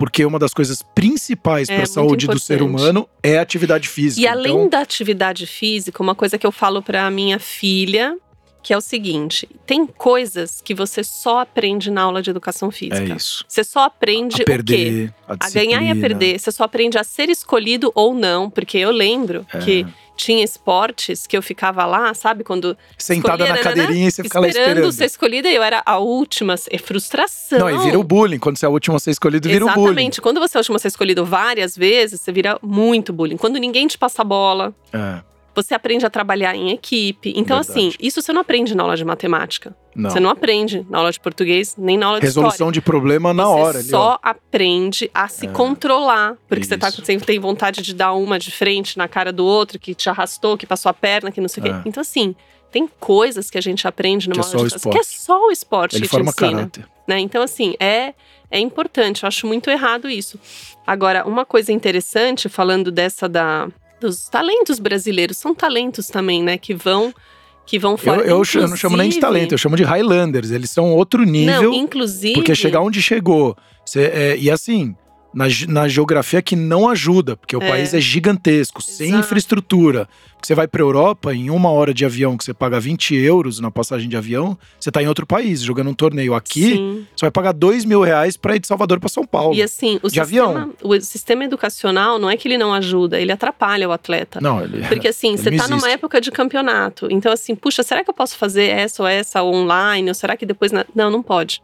Porque uma das coisas principais
É,
para a saúde do ser
importante.
humano é a atividade física.
E além
Então,
da atividade física, uma coisa que eu falo pra minha filha, que é o seguinte: tem coisas que você só aprende na aula de educação
é
física.
isso.
Você só aprende
A
o quê?
perder, a,
A ganhar e a perder. Você só aprende a ser escolhido ou não, porque eu lembro
É.
que tinha esportes que eu ficava lá, sabe? Quando
Sentada
escolhia,
na
nananã,
cadeirinha e você fica lá
esperando ser escolhida e eu era a última. É frustração.
Não, e vira o bullying. Quando você é a última a ser escolhido, vira o bullying.
Exatamente. Quando você é a última a ser escolhido várias vezes, você vira muito bullying. Quando ninguém te passa a bola,
É,
você aprende a trabalhar em equipe. Então,
Verdade.
assim, isso você não aprende na aula de matemática.
não.
Você não aprende na aula de português, nem na aula de história.
Resolução de problema na
você
hora. ali, ó.
só aprende a se
É.
controlar. Porque você, tá,
Isso.
você tem vontade de dar uma de frente na cara do outro, que te arrastou, que passou a perna, que não sei o
É.
quê. Então, assim, tem coisas que a gente aprende numa
Que é
aula
o
de educação, que é só o esporte
Ele
que te
forma
ensina.
caráter.
né? Então, assim, é, é importante. Eu acho muito errado isso. Agora, uma coisa interessante, falando dessa da dos talentos brasileiros, são talentos também, né? Que vão que vão
Eu,
fora.
eu, ch- eu não chamo nem de talento, eu chamo de Highlanders. Eles são outro nível.
Não, inclusive.
Porque chegar onde chegou. Cê- é, e assim, na, na geografia que não ajuda, porque o
É.
país é gigantesco, sem
Exato.
infraestrutura. Porque você vai pra Europa, em uma hora de avião que você paga 20 euros na passagem de avião, você tá em outro país, jogando um torneio. Aqui,
Sim.
você vai pagar 2 mil reais pra ir de Salvador pra São Paulo.
E assim, o
De
sistema,
avião.
o sistema educacional não é que ele não ajuda, ele atrapalha o atleta.
Não, ele.
Porque assim,
Ele
você
não
tá numa época de campeonato. Então, assim, puxa, será que eu posso fazer essa ou essa online? Ou será que depois. na- Não, não pode.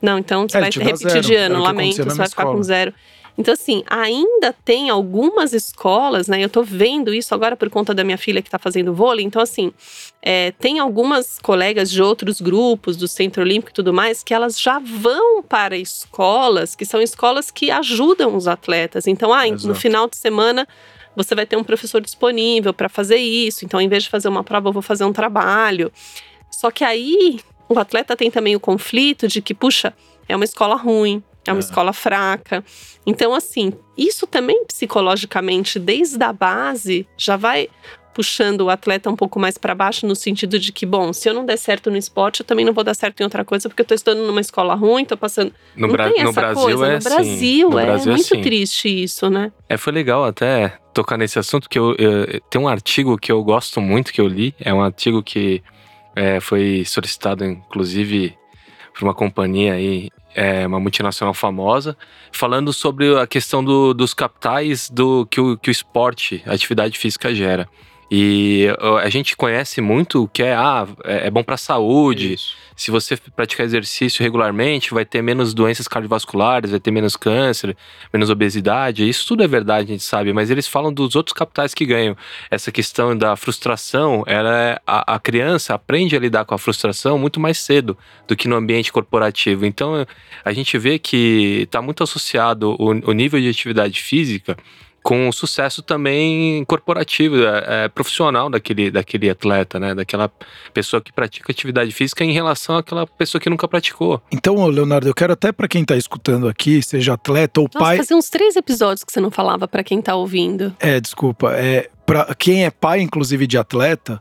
Não, então você
É,
vai repetir de ano, lamento, você vai
minha
ficar com
escola.
zero. Então, assim, ainda tem algumas escolas, né? Eu tô vendo isso agora por conta da minha filha que tá fazendo vôlei. Então, assim, é, tem algumas colegas de outros grupos, do Centro Olímpico e tudo mais, que elas já vão para escolas, que são escolas que ajudam os atletas. Então, ah, no
Exato.
final de semana você vai ter um professor disponível para fazer isso. Então, em vez de fazer uma prova, eu vou fazer um trabalho. Só que aí o atleta tem também o conflito de que, puxa, é uma escola ruim, é uma
É.
escola fraca. Então, assim, isso também psicologicamente, desde a base, já vai puxando o atleta um pouco mais para baixo no sentido de que, bom, se eu não der certo no esporte, eu também não vou dar certo em outra coisa, porque eu tô estudando numa escola ruim, tô passando.
No, Bra- no
essa
Brasil
coisa.
é
no
assim.
Brasil
No
é
Brasil
muito
assim.
triste isso, né?
É, foi legal até tocar nesse assunto, que eu, eu- tem um artigo que eu gosto muito, que eu li. É um artigo que é, foi solicitado, inclusive, por uma companhia aí, é, uma multinacional famosa, falando sobre a questão do- dos capitais do que o, que o esporte, a atividade física gera. E a gente conhece muito o que é, ah, é é bom para a saúde,
Isso.
se você praticar exercício regularmente, vai ter menos doenças cardiovasculares, vai ter menos câncer, menos obesidade. Isso tudo é verdade, a gente sabe, mas eles falam dos outros capitais que ganham. Essa questão da frustração, ela é, a, a criança aprende a lidar com a frustração muito mais cedo do que no ambiente corporativo. Então, a gente vê que está muito associado o, o nível de atividade física com o sucesso também corporativo, é, é, profissional daquele, daquele atleta, né? Daquela pessoa que pratica atividade física em relação àquela pessoa que nunca praticou.
Então, Leonardo, eu quero até pra quem tá escutando aqui, seja atleta ou
Nossa,
pai.
fazia uns três episódios que você não falava para quem tá ouvindo.
É, desculpa. É, para quem é pai, inclusive, de atleta,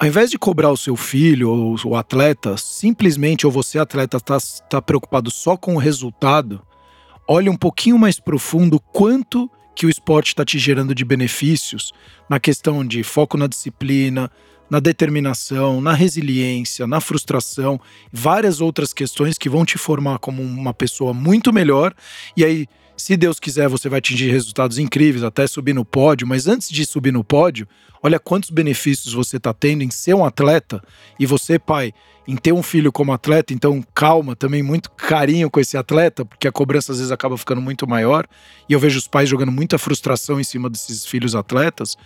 ao invés de cobrar o seu filho ou o atleta, simplesmente, ou você, atleta, tá, tá preocupado só com o resultado, olhe um pouquinho mais profundo quanto que o esporte está te gerando de benefícios na questão de foco na disciplina, na determinação, na resiliência, na frustração, várias outras questões que vão te formar como uma pessoa muito melhor. E aí, se Deus quiser, você vai atingir resultados incríveis, até subir no pódio. Mas antes de subir no pódio, olha quantos benefícios você está tendo em ser um atleta e você, pai, em ter um filho como atleta. Então, calma, também muito carinho com esse atleta, porque a cobrança às vezes acaba ficando muito maior. E eu vejo os pais jogando muita frustração em cima desses filhos atletas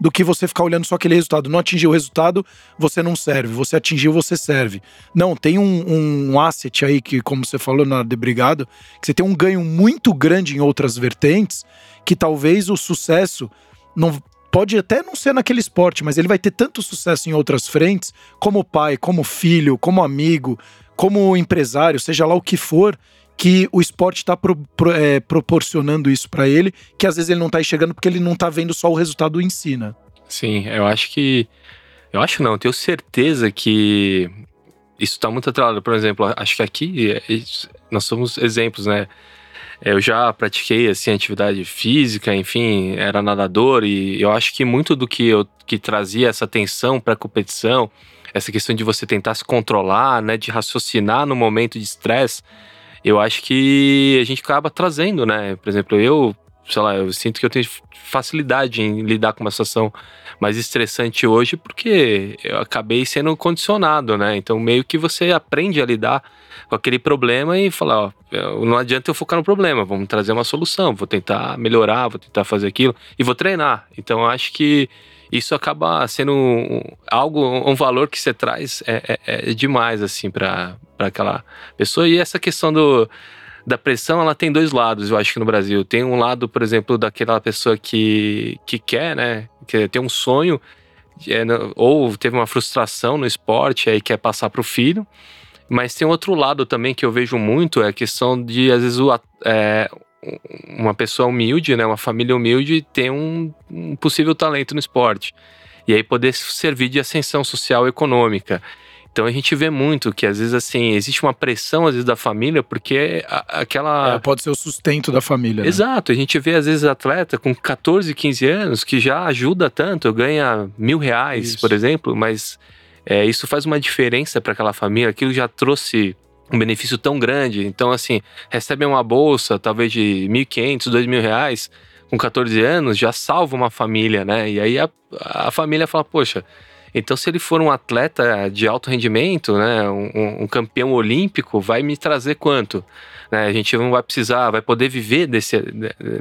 do que você ficar olhando só aquele resultado. Não atingiu o resultado, você não serve. Você atingiu, você serve. Não, tem um, um asset aí que, como você falou na de Brigado, que você tem um ganho muito grande em outras vertentes, que talvez o sucesso não pode até não ser naquele esporte, mas ele vai ter tanto sucesso em outras frentes, como pai, como filho, como amigo, como empresário, seja lá o que for, que o esporte está pro, pro, é, proporcionando isso para ele, que às vezes ele não está enxergando porque ele não está vendo só o resultado em si, né?
Sim, eu acho que. Eu acho não, tenho certeza que isso está muito atrelado. Por exemplo, acho que aqui é, nós somos exemplos, né? Eu já pratiquei assim atividade física, enfim, era nadador e eu acho que muito do que eu que trazia essa tensão para a competição, essa questão de você tentar se controlar, né, de raciocinar no momento de estresse, eu acho que a gente acaba trazendo, né? Por exemplo, eu, sei lá, eu sinto que eu tenho facilidade em lidar com uma situação mais estressante hoje porque eu acabei sendo condicionado, né? Então meio que você aprende a lidar com aquele problema e falar, ó, não adianta eu focar no problema, vamos trazer uma solução, vou tentar melhorar, vou tentar fazer aquilo e vou treinar. Então acho que isso acaba sendo um, algo, um valor que você traz é, é, é demais, assim, para aquela pessoa. E essa questão do, da pressão, ela tem dois lados, eu acho que no Brasil. Tem um lado, por exemplo, daquela pessoa que, que quer, né, que tem um sonho, é, ou teve uma frustração no esporte, aí quer passar para o filho. Mas tem outro lado também que eu vejo muito, é a questão de, às vezes, o, é, uma pessoa humilde, né, uma família humilde, ter um, um possível talento no esporte. E aí poder servir de ascensão social e econômica. Então a gente vê muito que às vezes assim existe uma pressão às vezes da família porque a, aquela
é, pode ser o sustento da família. Né?
Exato. A gente vê às vezes atleta com 14, 15 anos que já ajuda tanto, ganha mil reais, isso. por exemplo, mas é, isso faz uma diferença para aquela família. Aquilo já trouxe um benefício tão grande. Então, assim, recebe uma bolsa, talvez de 1.500, 2.000 reais, com 14 anos, já salva uma família, né? E aí a, a família fala, poxa, então se ele for um atleta de alto rendimento, né, um, um campeão olímpico, vai me trazer quanto? Né, a gente não vai precisar, vai poder viver desse,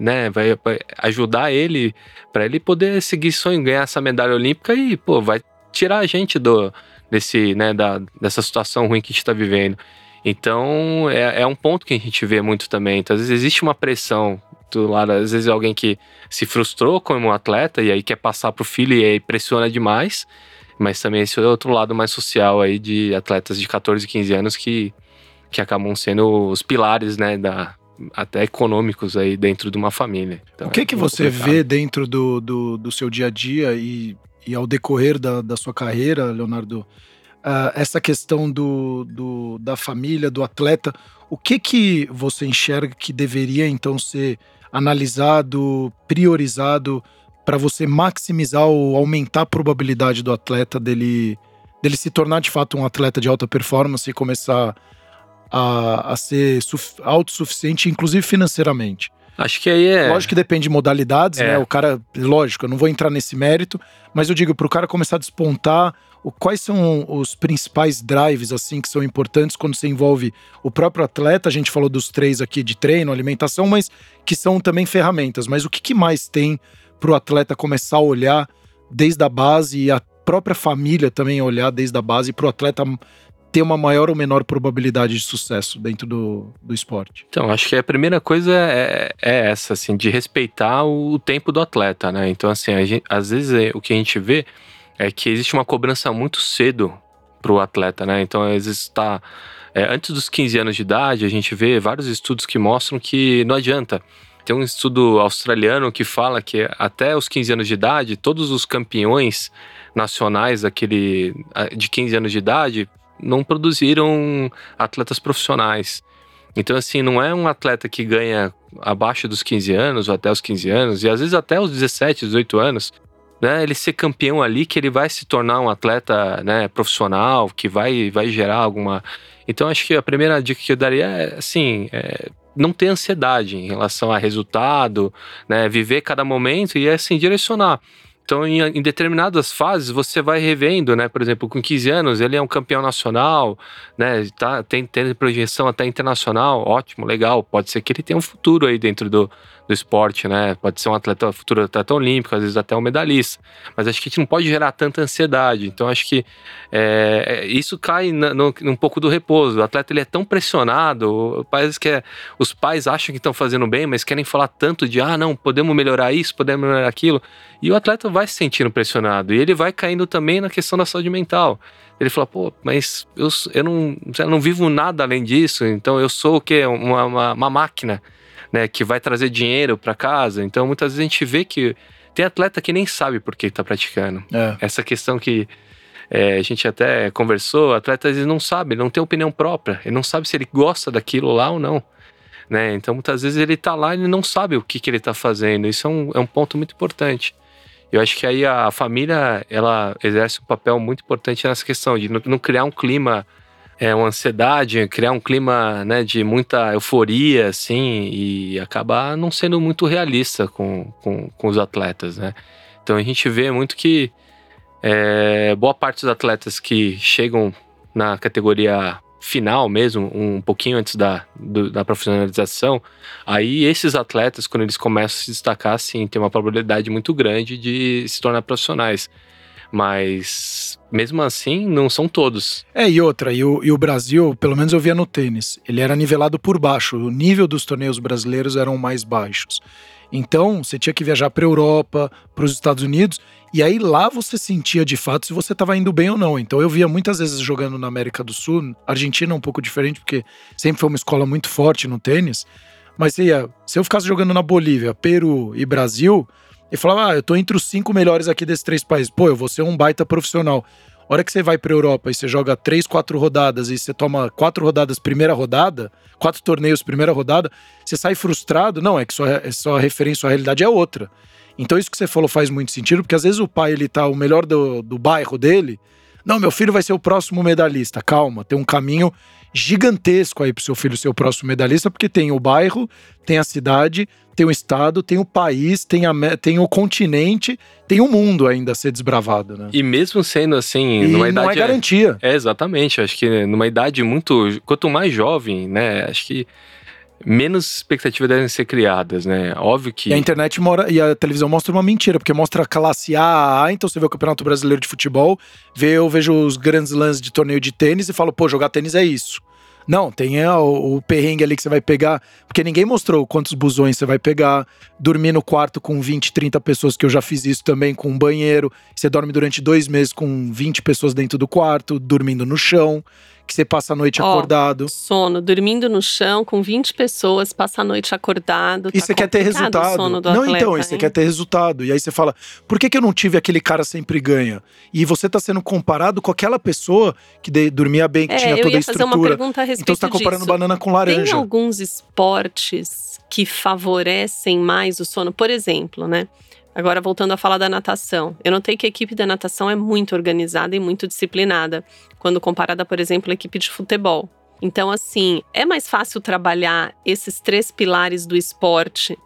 né, vai, vai ajudar ele para ele poder seguir sonho, ganhar essa medalha olímpica e, pô, vai tirar a gente do desse, né, da, dessa situação ruim que a gente está vivendo. Então, é, é um ponto que a gente vê muito também. Então, às vezes existe uma pressão do lado, às vezes alguém que se frustrou como um atleta e aí quer passar pro filho e aí pressiona demais. Mas também esse é outro lado mais social aí de atletas de 14, 15 anos que, que acabam sendo os pilares, né, da, até econômicos aí dentro de uma família.
Então, o que é que você complicado. vê dentro do, do, do, seu dia a dia e, e ao decorrer da, da sua carreira, Leonardo, uh, essa questão do, do, da família, do atleta, o que que você enxerga que deveria então ser analisado, priorizado para você maximizar ou aumentar a probabilidade do atleta dele, dele se tornar de fato um atleta de alta performance e começar a, a ser autossuficiente, inclusive financeiramente?
Acho que aí é.
Lógico que depende de modalidades, é. né? O cara, lógico, eu não vou entrar nesse mérito, mas eu digo, para o cara começar a despontar, o, quais são os principais drives, assim, que são importantes quando você envolve o próprio atleta? A gente falou dos três aqui de treino, alimentação, mas que são também ferramentas. Mas o que, que mais tem para o atleta começar a olhar desde a base e a própria família também olhar desde a base para o atleta ter uma maior ou menor probabilidade de sucesso dentro do, do esporte?
Então, acho que a primeira coisa é, é essa, assim, de respeitar o tempo do atleta, né? Então, assim, gente, às vezes é, o que a gente vê é que existe uma cobrança muito cedo para o atleta, né? Então, às vezes está é, antes dos 15 anos de idade, a gente vê vários estudos que mostram que não adianta. Tem um estudo australiano que fala que até os 15 anos de idade, todos os campeões nacionais daquele, de 15 anos de idade não produziram atletas profissionais. Então, assim, não é um atleta que ganha abaixo dos 15 anos ou até os 15 anos, e às vezes até os 17, 18 anos, né, ele ser campeão ali, que ele vai se tornar um atleta né, profissional, que vai, vai gerar alguma. Então, acho que a primeira dica que eu daria é assim: é não ter ansiedade em relação a resultado, né, viver cada momento e assim direcionar. Então, em, em, determinadas fases, você vai revendo, né? Por exemplo, com 15 anos, ele é um campeão nacional, né? Tá, tem, tem projeção até internacional, ótimo, legal. Pode ser que ele tenha um futuro aí dentro do, do esporte, né? Pode ser um atleta, futuro atleta olímpico, às vezes até um medalhista. Mas acho que a gente não pode gerar tanta ansiedade. Então acho que é, é isso cai no, num pouco do repouso. O atleta ele é tão pressionado, parece que é, os pais acham que estão fazendo bem, mas querem falar tanto de ah, não, podemos melhorar isso, podemos melhorar aquilo. E o atleta vai se sentindo pressionado. E ele vai caindo também na questão da saúde mental. Ele fala, pô, mas eu, eu, não, eu não vivo nada além disso, então eu sou o quê? Uma, uma, uma máquina né, que vai trazer dinheiro para casa. Então, muitas vezes a gente vê que tem atleta que nem sabe por que está praticando. É. Essa questão que é, a gente até conversou, atleta às vezes não sabe, não tem opinião própria, ele não sabe se ele gosta daquilo lá ou não. Né? Então, muitas vezes ele está lá e ele não sabe o que, que ele está fazendo. Isso é um, é um ponto muito importante. Eu acho que aí a família ela exerce um papel muito importante nessa questão de não criar um clima é, uma ansiedade, criar um clima né, de muita euforia, assim, e acabar não sendo muito realista com, com, com os atletas, né? Então a gente vê muito que é, boa parte dos atletas que chegam na categoria final mesmo, um pouquinho antes da, do, da profissionalização, aí esses atletas, quando eles começam a se destacar, sim, tem uma probabilidade muito grande de se tornar profissionais. Mas mesmo assim, não são todos.
É, e outra, e o, e o Brasil, pelo menos eu via no tênis, ele era nivelado por baixo. O nível dos torneios brasileiros eram mais baixos. Então, você tinha que viajar para Europa, para os Estados Unidos, e aí lá você sentia de fato se você estava indo bem ou não. Então eu via muitas vezes jogando na América do Sul, Argentina é um pouco diferente, porque sempre foi uma escola muito forte no tênis. Mas se eu ficasse jogando na Bolívia, Peru e Brasil, e falava: Ah, eu tô entre os cinco melhores aqui desses três países. Pô, eu vou ser um baita profissional. A hora que você vai pra Europa e você joga três, quatro rodadas e você toma quatro rodadas primeira rodada, quatro torneios primeira rodada, você sai frustrado. Não, é que sua, sua referência, sua realidade é outra. Então isso que você falou faz muito sentido, porque às vezes o pai ele tá o melhor do, do bairro dele. Não, meu filho vai ser o próximo medalhista. Calma, tem um caminho gigantesco aí pro seu filho ser o próximo medalhista, porque tem o bairro, tem a cidade, tem o estado, tem o país, tem, a, tem o continente, tem o mundo ainda a ser desbravado, né?
E mesmo sendo assim,
e
numa
não
idade.
Não é garantia.
É, exatamente. Acho que numa idade muito. Quanto mais jovem, né? Acho que menos expectativas devem ser criadas, né? Óbvio que.
E a internet mora, e a televisão mostra uma mentira, porque mostra a classe A, então você vê o Campeonato Brasileiro de Futebol, vê, eu vejo os grandes lances de torneio de tênis e falo, pô, jogar tênis é isso. Não, tem é, o, o, perrengue ali que você vai pegar, porque ninguém mostrou quantos busões você vai pegar, dormir no quarto com 20, 30 pessoas, que eu já fiz isso também com um banheiro. Você dorme durante dois meses com 20 pessoas dentro do quarto, dormindo no chão que você passa a noite Ó, acordado.
Sono, dormindo no chão com 20 pessoas, passa a noite acordado.
E tá você quer ter resultado. não,
atleta,
então, e você quer ter resultado. E aí você fala, por que, que eu não tive aquele cara sempre ganha? E você tá sendo comparado com aquela pessoa que de, dormia bem, que
é,
tinha toda a
estrutura. Fazer uma pergunta a respeito
então você tá comparando
disso.
banana com laranja.
Tem alguns esportes que favorecem mais o sono, por exemplo, né? Agora, voltando a falar da natação, eu notei que a equipe da natação é muito organizada e muito disciplinada, quando comparada, por exemplo, à equipe de futebol. Então, assim, é mais fácil trabalhar esses três pilares do esporte: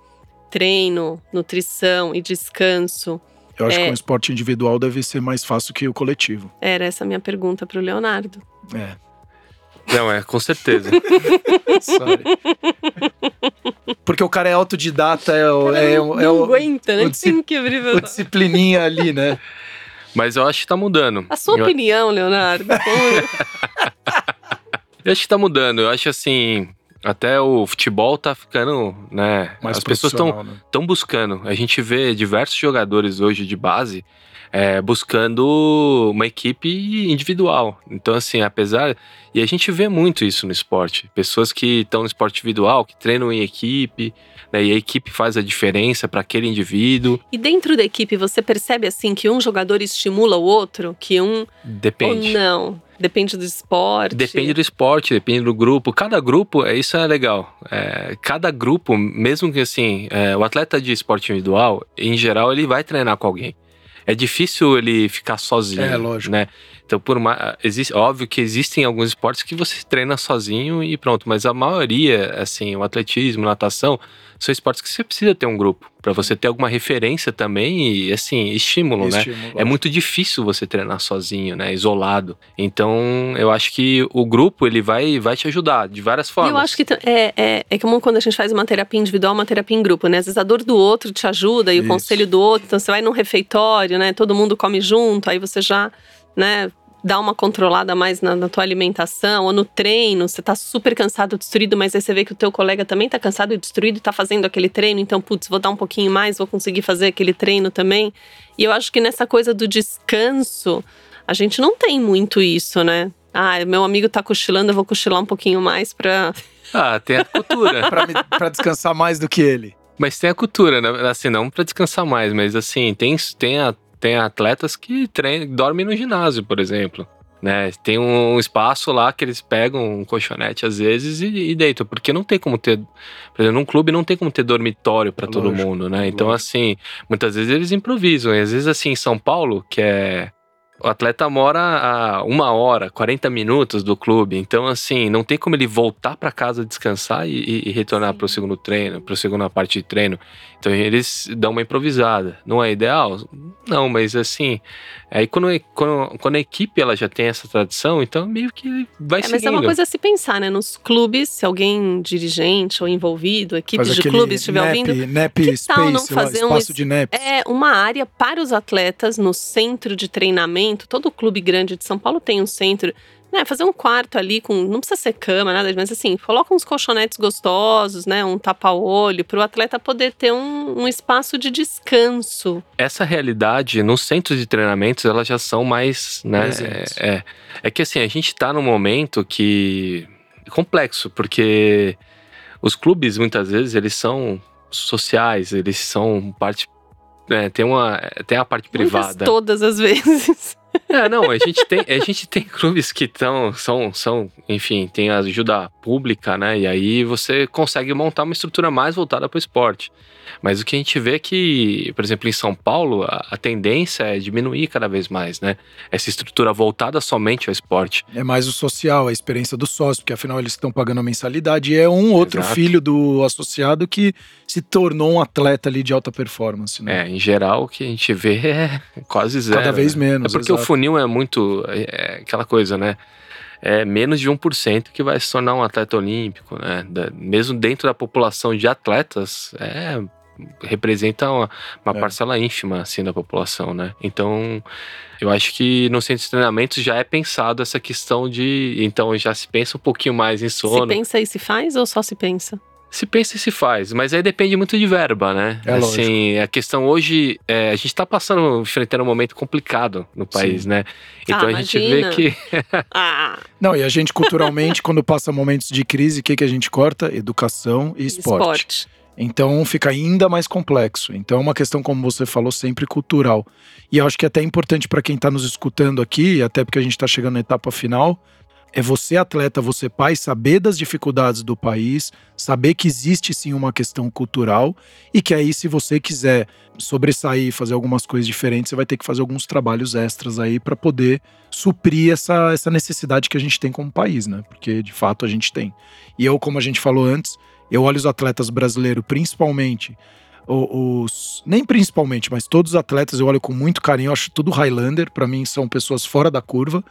treino, nutrição e descanso.
Eu acho é... que o esporte individual deve ser mais fácil que o coletivo.
Era essa a minha pergunta para o Leonardo.
É.
Não, é, com certeza.
Porque o cara é autodidata, é o. É,
o, é
o,
aguenta, né?
O, Tem que abrir o disciplininha ali, né?
Mas eu acho que tá mudando.
A sua
eu...
opinião, Leonardo?
eu acho que tá mudando. Eu acho assim. Até o futebol tá ficando, né?
Mais
As pessoas estão
né?
tão buscando. A gente vê diversos jogadores hoje de base é, buscando uma equipe individual. Então, assim, apesar. E a gente vê muito isso no esporte. Pessoas que estão no esporte individual, que treinam em equipe, né, e a equipe faz a diferença para aquele indivíduo.
E dentro da equipe, você percebe assim que um jogador estimula o outro? Que um.
Depende.
Ou não? Depende do esporte.
Depende do esporte, depende do grupo. Cada grupo, é, isso é legal. É, cada grupo, mesmo que assim, é, o atleta de esporte individual, em geral, ele vai treinar com alguém. É difícil ele ficar sozinho. É, lógico. Né? Então, por uma, existe, óbvio que existem alguns esportes que você treina sozinho e pronto, mas a maioria, assim, o atletismo, natação, são esportes que você precisa ter um grupo para você ter alguma referência também e assim estímulo, né? estímulo né? É muito difícil você treinar sozinho, né? Isolado. Então, eu acho que o grupo ele vai vai te ajudar de várias formas.
Eu acho que é, é, é como quando a gente faz uma terapia individual, uma terapia em grupo, né? Às vezes a dor do outro te ajuda e Isso. o conselho do outro. Então, você vai num refeitório, né? Todo mundo come junto, aí você já né, dá uma controlada mais na, na, tua alimentação ou no treino, você tá super cansado, destruído, mas aí você vê que o teu colega também tá cansado e destruído e tá fazendo aquele treino, então, putz, vou dar um pouquinho mais, vou conseguir fazer aquele treino também. E eu acho que nessa coisa do descanso, a gente não tem muito isso, né? Ah, meu amigo tá cochilando, eu vou cochilar um pouquinho mais pra.
Ah, tem a cultura.
pra, me, pra descansar mais do que ele.
Mas tem a cultura, né? Assim, não pra descansar mais, mas assim, tem, tem a tem atletas que treinam, dormem no ginásio, por exemplo. Né? Tem um espaço lá que eles pegam um colchonete às vezes e, e deitam, porque não tem como ter, por exemplo, num clube não tem como ter dormitório para todo mundo, né? Então, lógico. assim, muitas vezes eles improvisam. E às vezes, assim, em São Paulo, que é o atleta mora a uma hora, 40 minutos do clube. Então, assim, não tem como ele voltar para casa descansar e, e retornar para o segundo treino, para a segunda parte de treino. Então, eles dão uma improvisada. Não é ideal? Não, mas assim, Aí quando, quando, quando, a equipe ela já tem essa tradição, então meio que vai é, seguindo.
Mas é uma coisa a se pensar, né? Nos clubes, se alguém dirigente ou envolvido, equipes de clubes estiver
nap,
ouvindo,
nap que space, tal não fazer lá, um de naps.
é uma área para os atletas no centro de treinamento. Todo clube grande de São Paulo tem um centro né, fazer um quarto ali com. Não precisa ser cama, nada, mas assim, coloca uns colchonetes gostosos, né? Um tapa-olho, para o atleta poder ter um, um, espaço de descanso.
Essa realidade nos centros de treinamentos, elas já são mais. Né, é, é, é que assim, a gente está num momento que. É complexo, porque os clubes, muitas vezes, eles são sociais, eles são parte. É, tem, uma, tem a parte privada. Muitas
todas as vezes.
É, não, a gente tem, a gente tem clubes que tão, são, são, enfim, tem ajuda pública, né? E aí você consegue montar uma estrutura mais voltada para o esporte. Mas o que a gente vê é que, por exemplo, em São Paulo, a, a, tendência é diminuir cada vez mais, né? Essa estrutura voltada somente ao esporte.
É mais o social, a experiência do sócio, porque afinal eles estão pagando a mensalidade. E é um outro Exato. filho do associado que se tornou um atleta ali de alta performance, né?
É, em geral, o que a gente vê é quase zero.
Cada vez
né?
menos.
É porque exato. o funil é muito. É aquela coisa, né? é menos de 1% que vai se tornar um atleta olímpico, né? Da, mesmo dentro da população de atletas, é representa uma, uma é. parcela ínfima assim da população, né? Então, eu acho que no centro de treinamento já é pensado essa questão de, então já se pensa um pouquinho mais em sono.
Se pensa e se faz ou só se pensa?
Se pensa e se faz, mas aí depende muito de verba, né? É assim, lógico. a questão hoje, é, a gente está passando, enfrentando um momento complicado no país, Sim. né? Então ah, a gente vê que.
ah. Não, e a gente culturalmente, quando passa momentos de crise, o que, que a gente corta? Educação e esporte. esporte. Então fica ainda mais complexo. Então é uma questão, como você falou, sempre cultural. E eu acho que é até importante para quem está nos escutando aqui, até porque a gente está chegando na etapa final, é você, atleta, você pai, saber das dificuldades do país, saber que existe sim uma questão cultural e que aí, se você quiser sobressair fazer algumas coisas diferentes, você vai ter que fazer alguns trabalhos extras aí para poder suprir essa, essa necessidade que a gente tem como país, né? Porque de fato a gente tem. E eu, como a gente falou antes, eu olho os atletas brasileiros, principalmente os, nem principalmente, mas todos os atletas eu olho com muito carinho, eu acho tudo Highlander, para mim são pessoas fora da curva,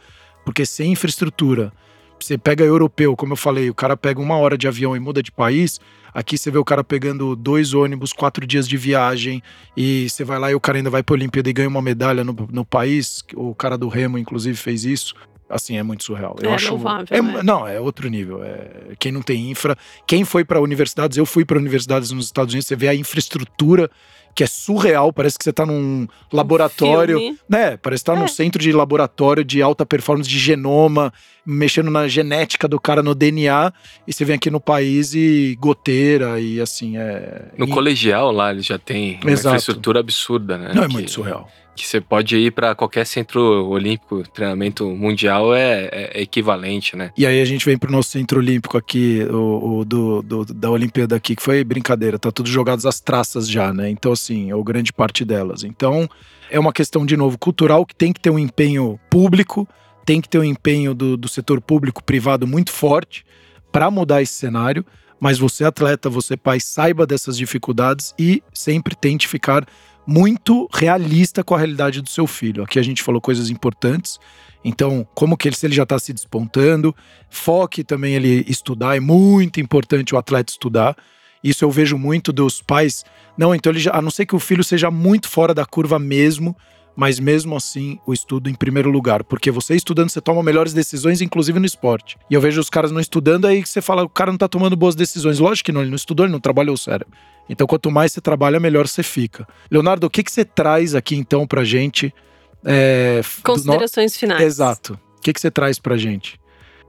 porque sem infraestrutura, você pega europeu, como eu falei, o cara pega uma hora de avião e muda de país, aqui você vê o cara pegando dois ônibus, quatro dias de viagem, e você vai lá e o cara ainda vai para a Olimpíada e ganha uma medalha no, no país, o cara do Remo inclusive fez isso, assim, é muito surreal.
Eu é acho, louvável, é, né?
Não, é outro nível. É, quem não tem infra, quem foi para universidades, eu fui para universidades nos Estados Unidos, você vê a infraestrutura que é surreal, parece que você está num laboratório, um né? Parece que tá é. num centro de laboratório de alta performance de genoma, mexendo na genética do cara no DNA, e você vem aqui no país e goteira e assim, é
No
e...
colegial lá, ele já tem uma Exato. infraestrutura absurda, né?
Não, é muito surreal.
Que você pode ir para qualquer centro olímpico, treinamento mundial é, é, equivalente, né?
E aí a gente vem pro nosso centro olímpico aqui, o, o do, do, da Olimpíada aqui, que foi brincadeira, tá tudo jogados as traças já, né? Então, assim, ou grande parte delas. Então, é uma questão, de novo, cultural que tem que ter um empenho público, tem que ter um empenho do, do setor público privado muito forte para mudar esse cenário. Mas você, atleta, você, pai, saiba dessas dificuldades e sempre tente ficar muito realista com a realidade do seu filho. Aqui a gente falou coisas importantes. Então, como que ele, se ele já está se despontando, foque também ele estudar. É muito importante o atleta estudar. Isso eu vejo muito dos pais. Não, então ele já, a não ser que o filho seja muito fora da curva mesmo, mas mesmo assim o estudo em primeiro lugar, porque você estudando você toma melhores decisões, inclusive no esporte. E eu vejo os caras não estudando aí que você fala, o cara não tá tomando boas decisões. Lógico que não, ele não estudou, ele não trabalhou o cérebro. Então quanto mais você trabalha, melhor você fica. Leonardo, o que que você traz aqui então pra gente?
É, Considerações no... finais.
Exato. O que que você traz pra gente?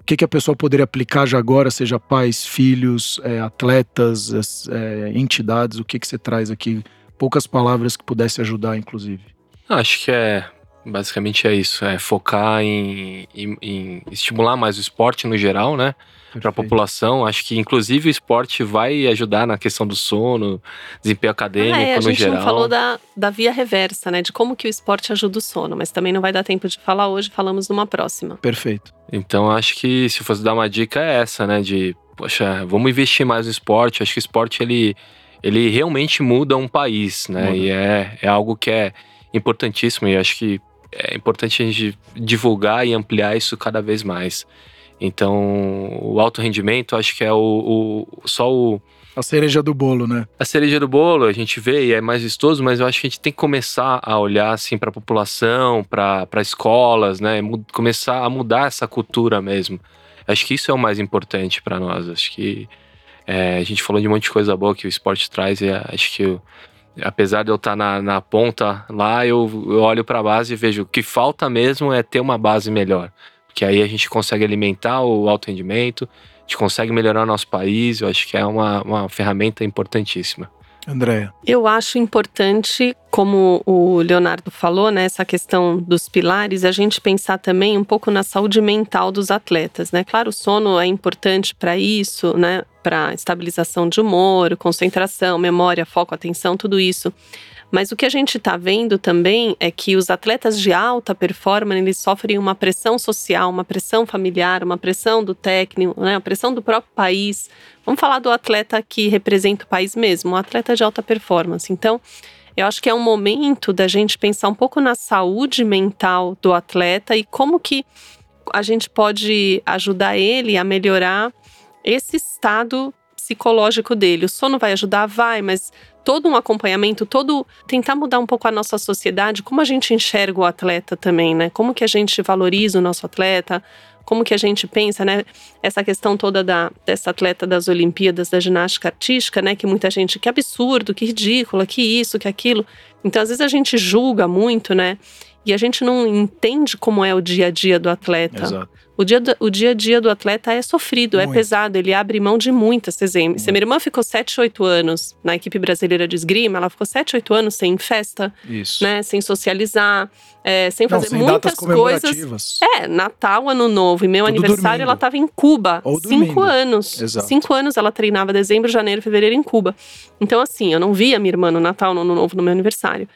O que, que a pessoa poderia aplicar já agora, seja pais, filhos, é, atletas, é, entidades? O que, que você traz aqui? Poucas palavras que pudesse ajudar, inclusive.
Acho que é basicamente é isso, é focar em, em, em estimular mais o esporte no geral, né? Para a população, acho que inclusive o esporte vai ajudar na questão do sono, desempenho acadêmico ah, é, no geral. A gente
não falou da, da via reversa, né? De como que o esporte ajuda o sono, mas também não vai dar tempo de falar hoje, falamos numa próxima.
Perfeito.
Então acho que se fosse dar uma dica é essa, né? De, poxa, vamos investir mais no esporte. Acho que o esporte ele, ele realmente muda um país, né? Muda. E é, é algo que é importantíssimo e acho que é importante a gente divulgar e ampliar isso cada vez mais. Então, o alto rendimento, acho que é o, o só o
a cereja do bolo, né?
A cereja do bolo, a gente vê e é mais vistoso, mas eu acho que a gente tem que começar a olhar assim para a população, para escolas, né? Começar a mudar essa cultura mesmo. Acho que isso é o mais importante para nós. Acho que é, a gente falou de um monte de coisa boa que o esporte traz e acho que apesar de eu estar na, na ponta lá, eu, eu olho para a base e vejo que falta mesmo é ter uma base melhor. Porque aí a gente consegue alimentar o alto rendimento, a gente consegue melhorar o nosso país. Eu acho que é uma, uma ferramenta importantíssima.
Andréia.
Eu acho importante, como o Leonardo falou, né, essa questão dos pilares, a gente pensar também um pouco na saúde mental dos atletas, né? Claro, o sono é importante para isso, né? Para estabilização de humor, concentração, memória, foco, atenção, tudo isso. Mas o que a gente está vendo também é que os atletas de alta performance eles sofrem uma pressão social, uma pressão familiar, uma pressão do técnico, né, uma pressão do próprio país. Vamos falar do atleta que representa o país mesmo, o atleta de alta performance. Então, eu acho que é um momento da gente pensar um pouco na saúde mental do atleta e como que a gente pode ajudar ele a melhorar esse estado psicológico dele. O sono vai ajudar? Vai, mas todo um acompanhamento, todo tentar mudar um pouco a nossa sociedade, como a gente enxerga o atleta também, né? Como que a gente valoriza o nosso atleta, como que a gente pensa, né? Essa questão toda da, dessa atleta das Olimpíadas da ginástica artística, né? Que muita gente, que absurdo, que ridícula, que isso, que aquilo. Então, às vezes a gente julga muito, né? E a gente não entende como é o dia a dia do atleta. Exato. O dia, do, o dia a dia do atleta é sofrido, é Muito. é pesado, ele abre mão de muitas. Se minha irmã ficou 7, 8 anos na equipe brasileira de esgrima, ela ficou 7, 8 anos sem festa, Isso. né? Sem socializar, é, sem fazer Não, sem muitas coisas. É, Natal, Ano Novo e meu Tudo aniversário, dormindo. ela estava em Cuba. Ou cinco anos. Exato. Cinco anos ela treinava dezembro, janeiro, fevereiro em Cuba. Então, assim, eu não via minha irmã no Natal, no Ano Novo, no meu aniversário.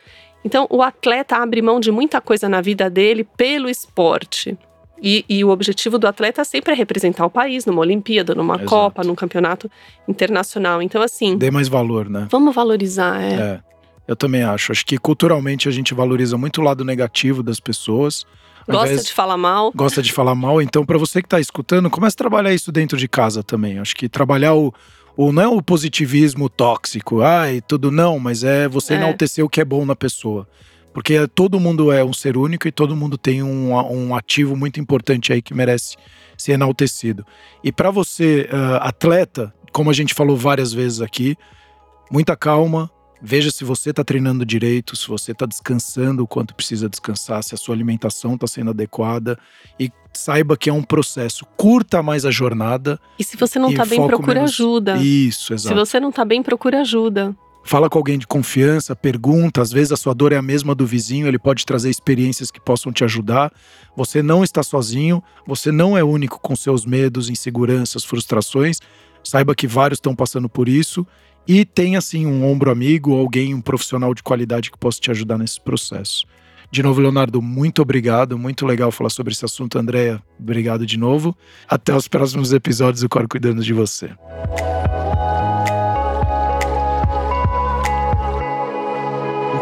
Então, o atleta abre mão de muita coisa na vida dele pelo esporte. E, e, o objetivo do atleta sempre é representar o país numa Olimpíada, numa Exato. Copa, num campeonato internacional. Então, assim.
Dê mais valor, né?
Vamos valorizar, é. é.
Eu também acho. Acho que culturalmente a gente valoriza muito o lado negativo das pessoas.
Gosta de falar mal.
Gosta de falar mal. Então, para você que está escutando, comece a trabalhar isso dentro de casa também. Acho que trabalhar o, o não é o positivismo tóxico, ai, tudo não, mas é você é. enaltecer o que é bom na pessoa. Porque todo mundo é um ser único e todo mundo tem um, um ativo muito importante aí que merece ser enaltecido. E para você, uh, atleta, como a gente falou várias vezes aqui, muita calma, veja se você está treinando direito, se você está descansando o quanto precisa descansar, se a sua alimentação está sendo adequada e saiba que é um processo. Curta mais a jornada.
E se você não está bem, procura menos... ajuda.
Isso, exato.
Se você não está bem, procura ajuda.
Fala com alguém de confiança, pergunta, às vezes a sua dor é a mesma do vizinho, ele pode trazer experiências que possam te ajudar. Você não está sozinho, você não é único com seus medos, inseguranças, frustrações. Saiba que vários estão passando por isso e tenha assim um ombro amigo, alguém, um profissional de qualidade que possa te ajudar nesse processo. De novo, Leonardo, muito obrigado. Muito legal falar sobre esse assunto. Andréia, obrigado de novo. Até os próximos episódios do Cor Cuidando de Você.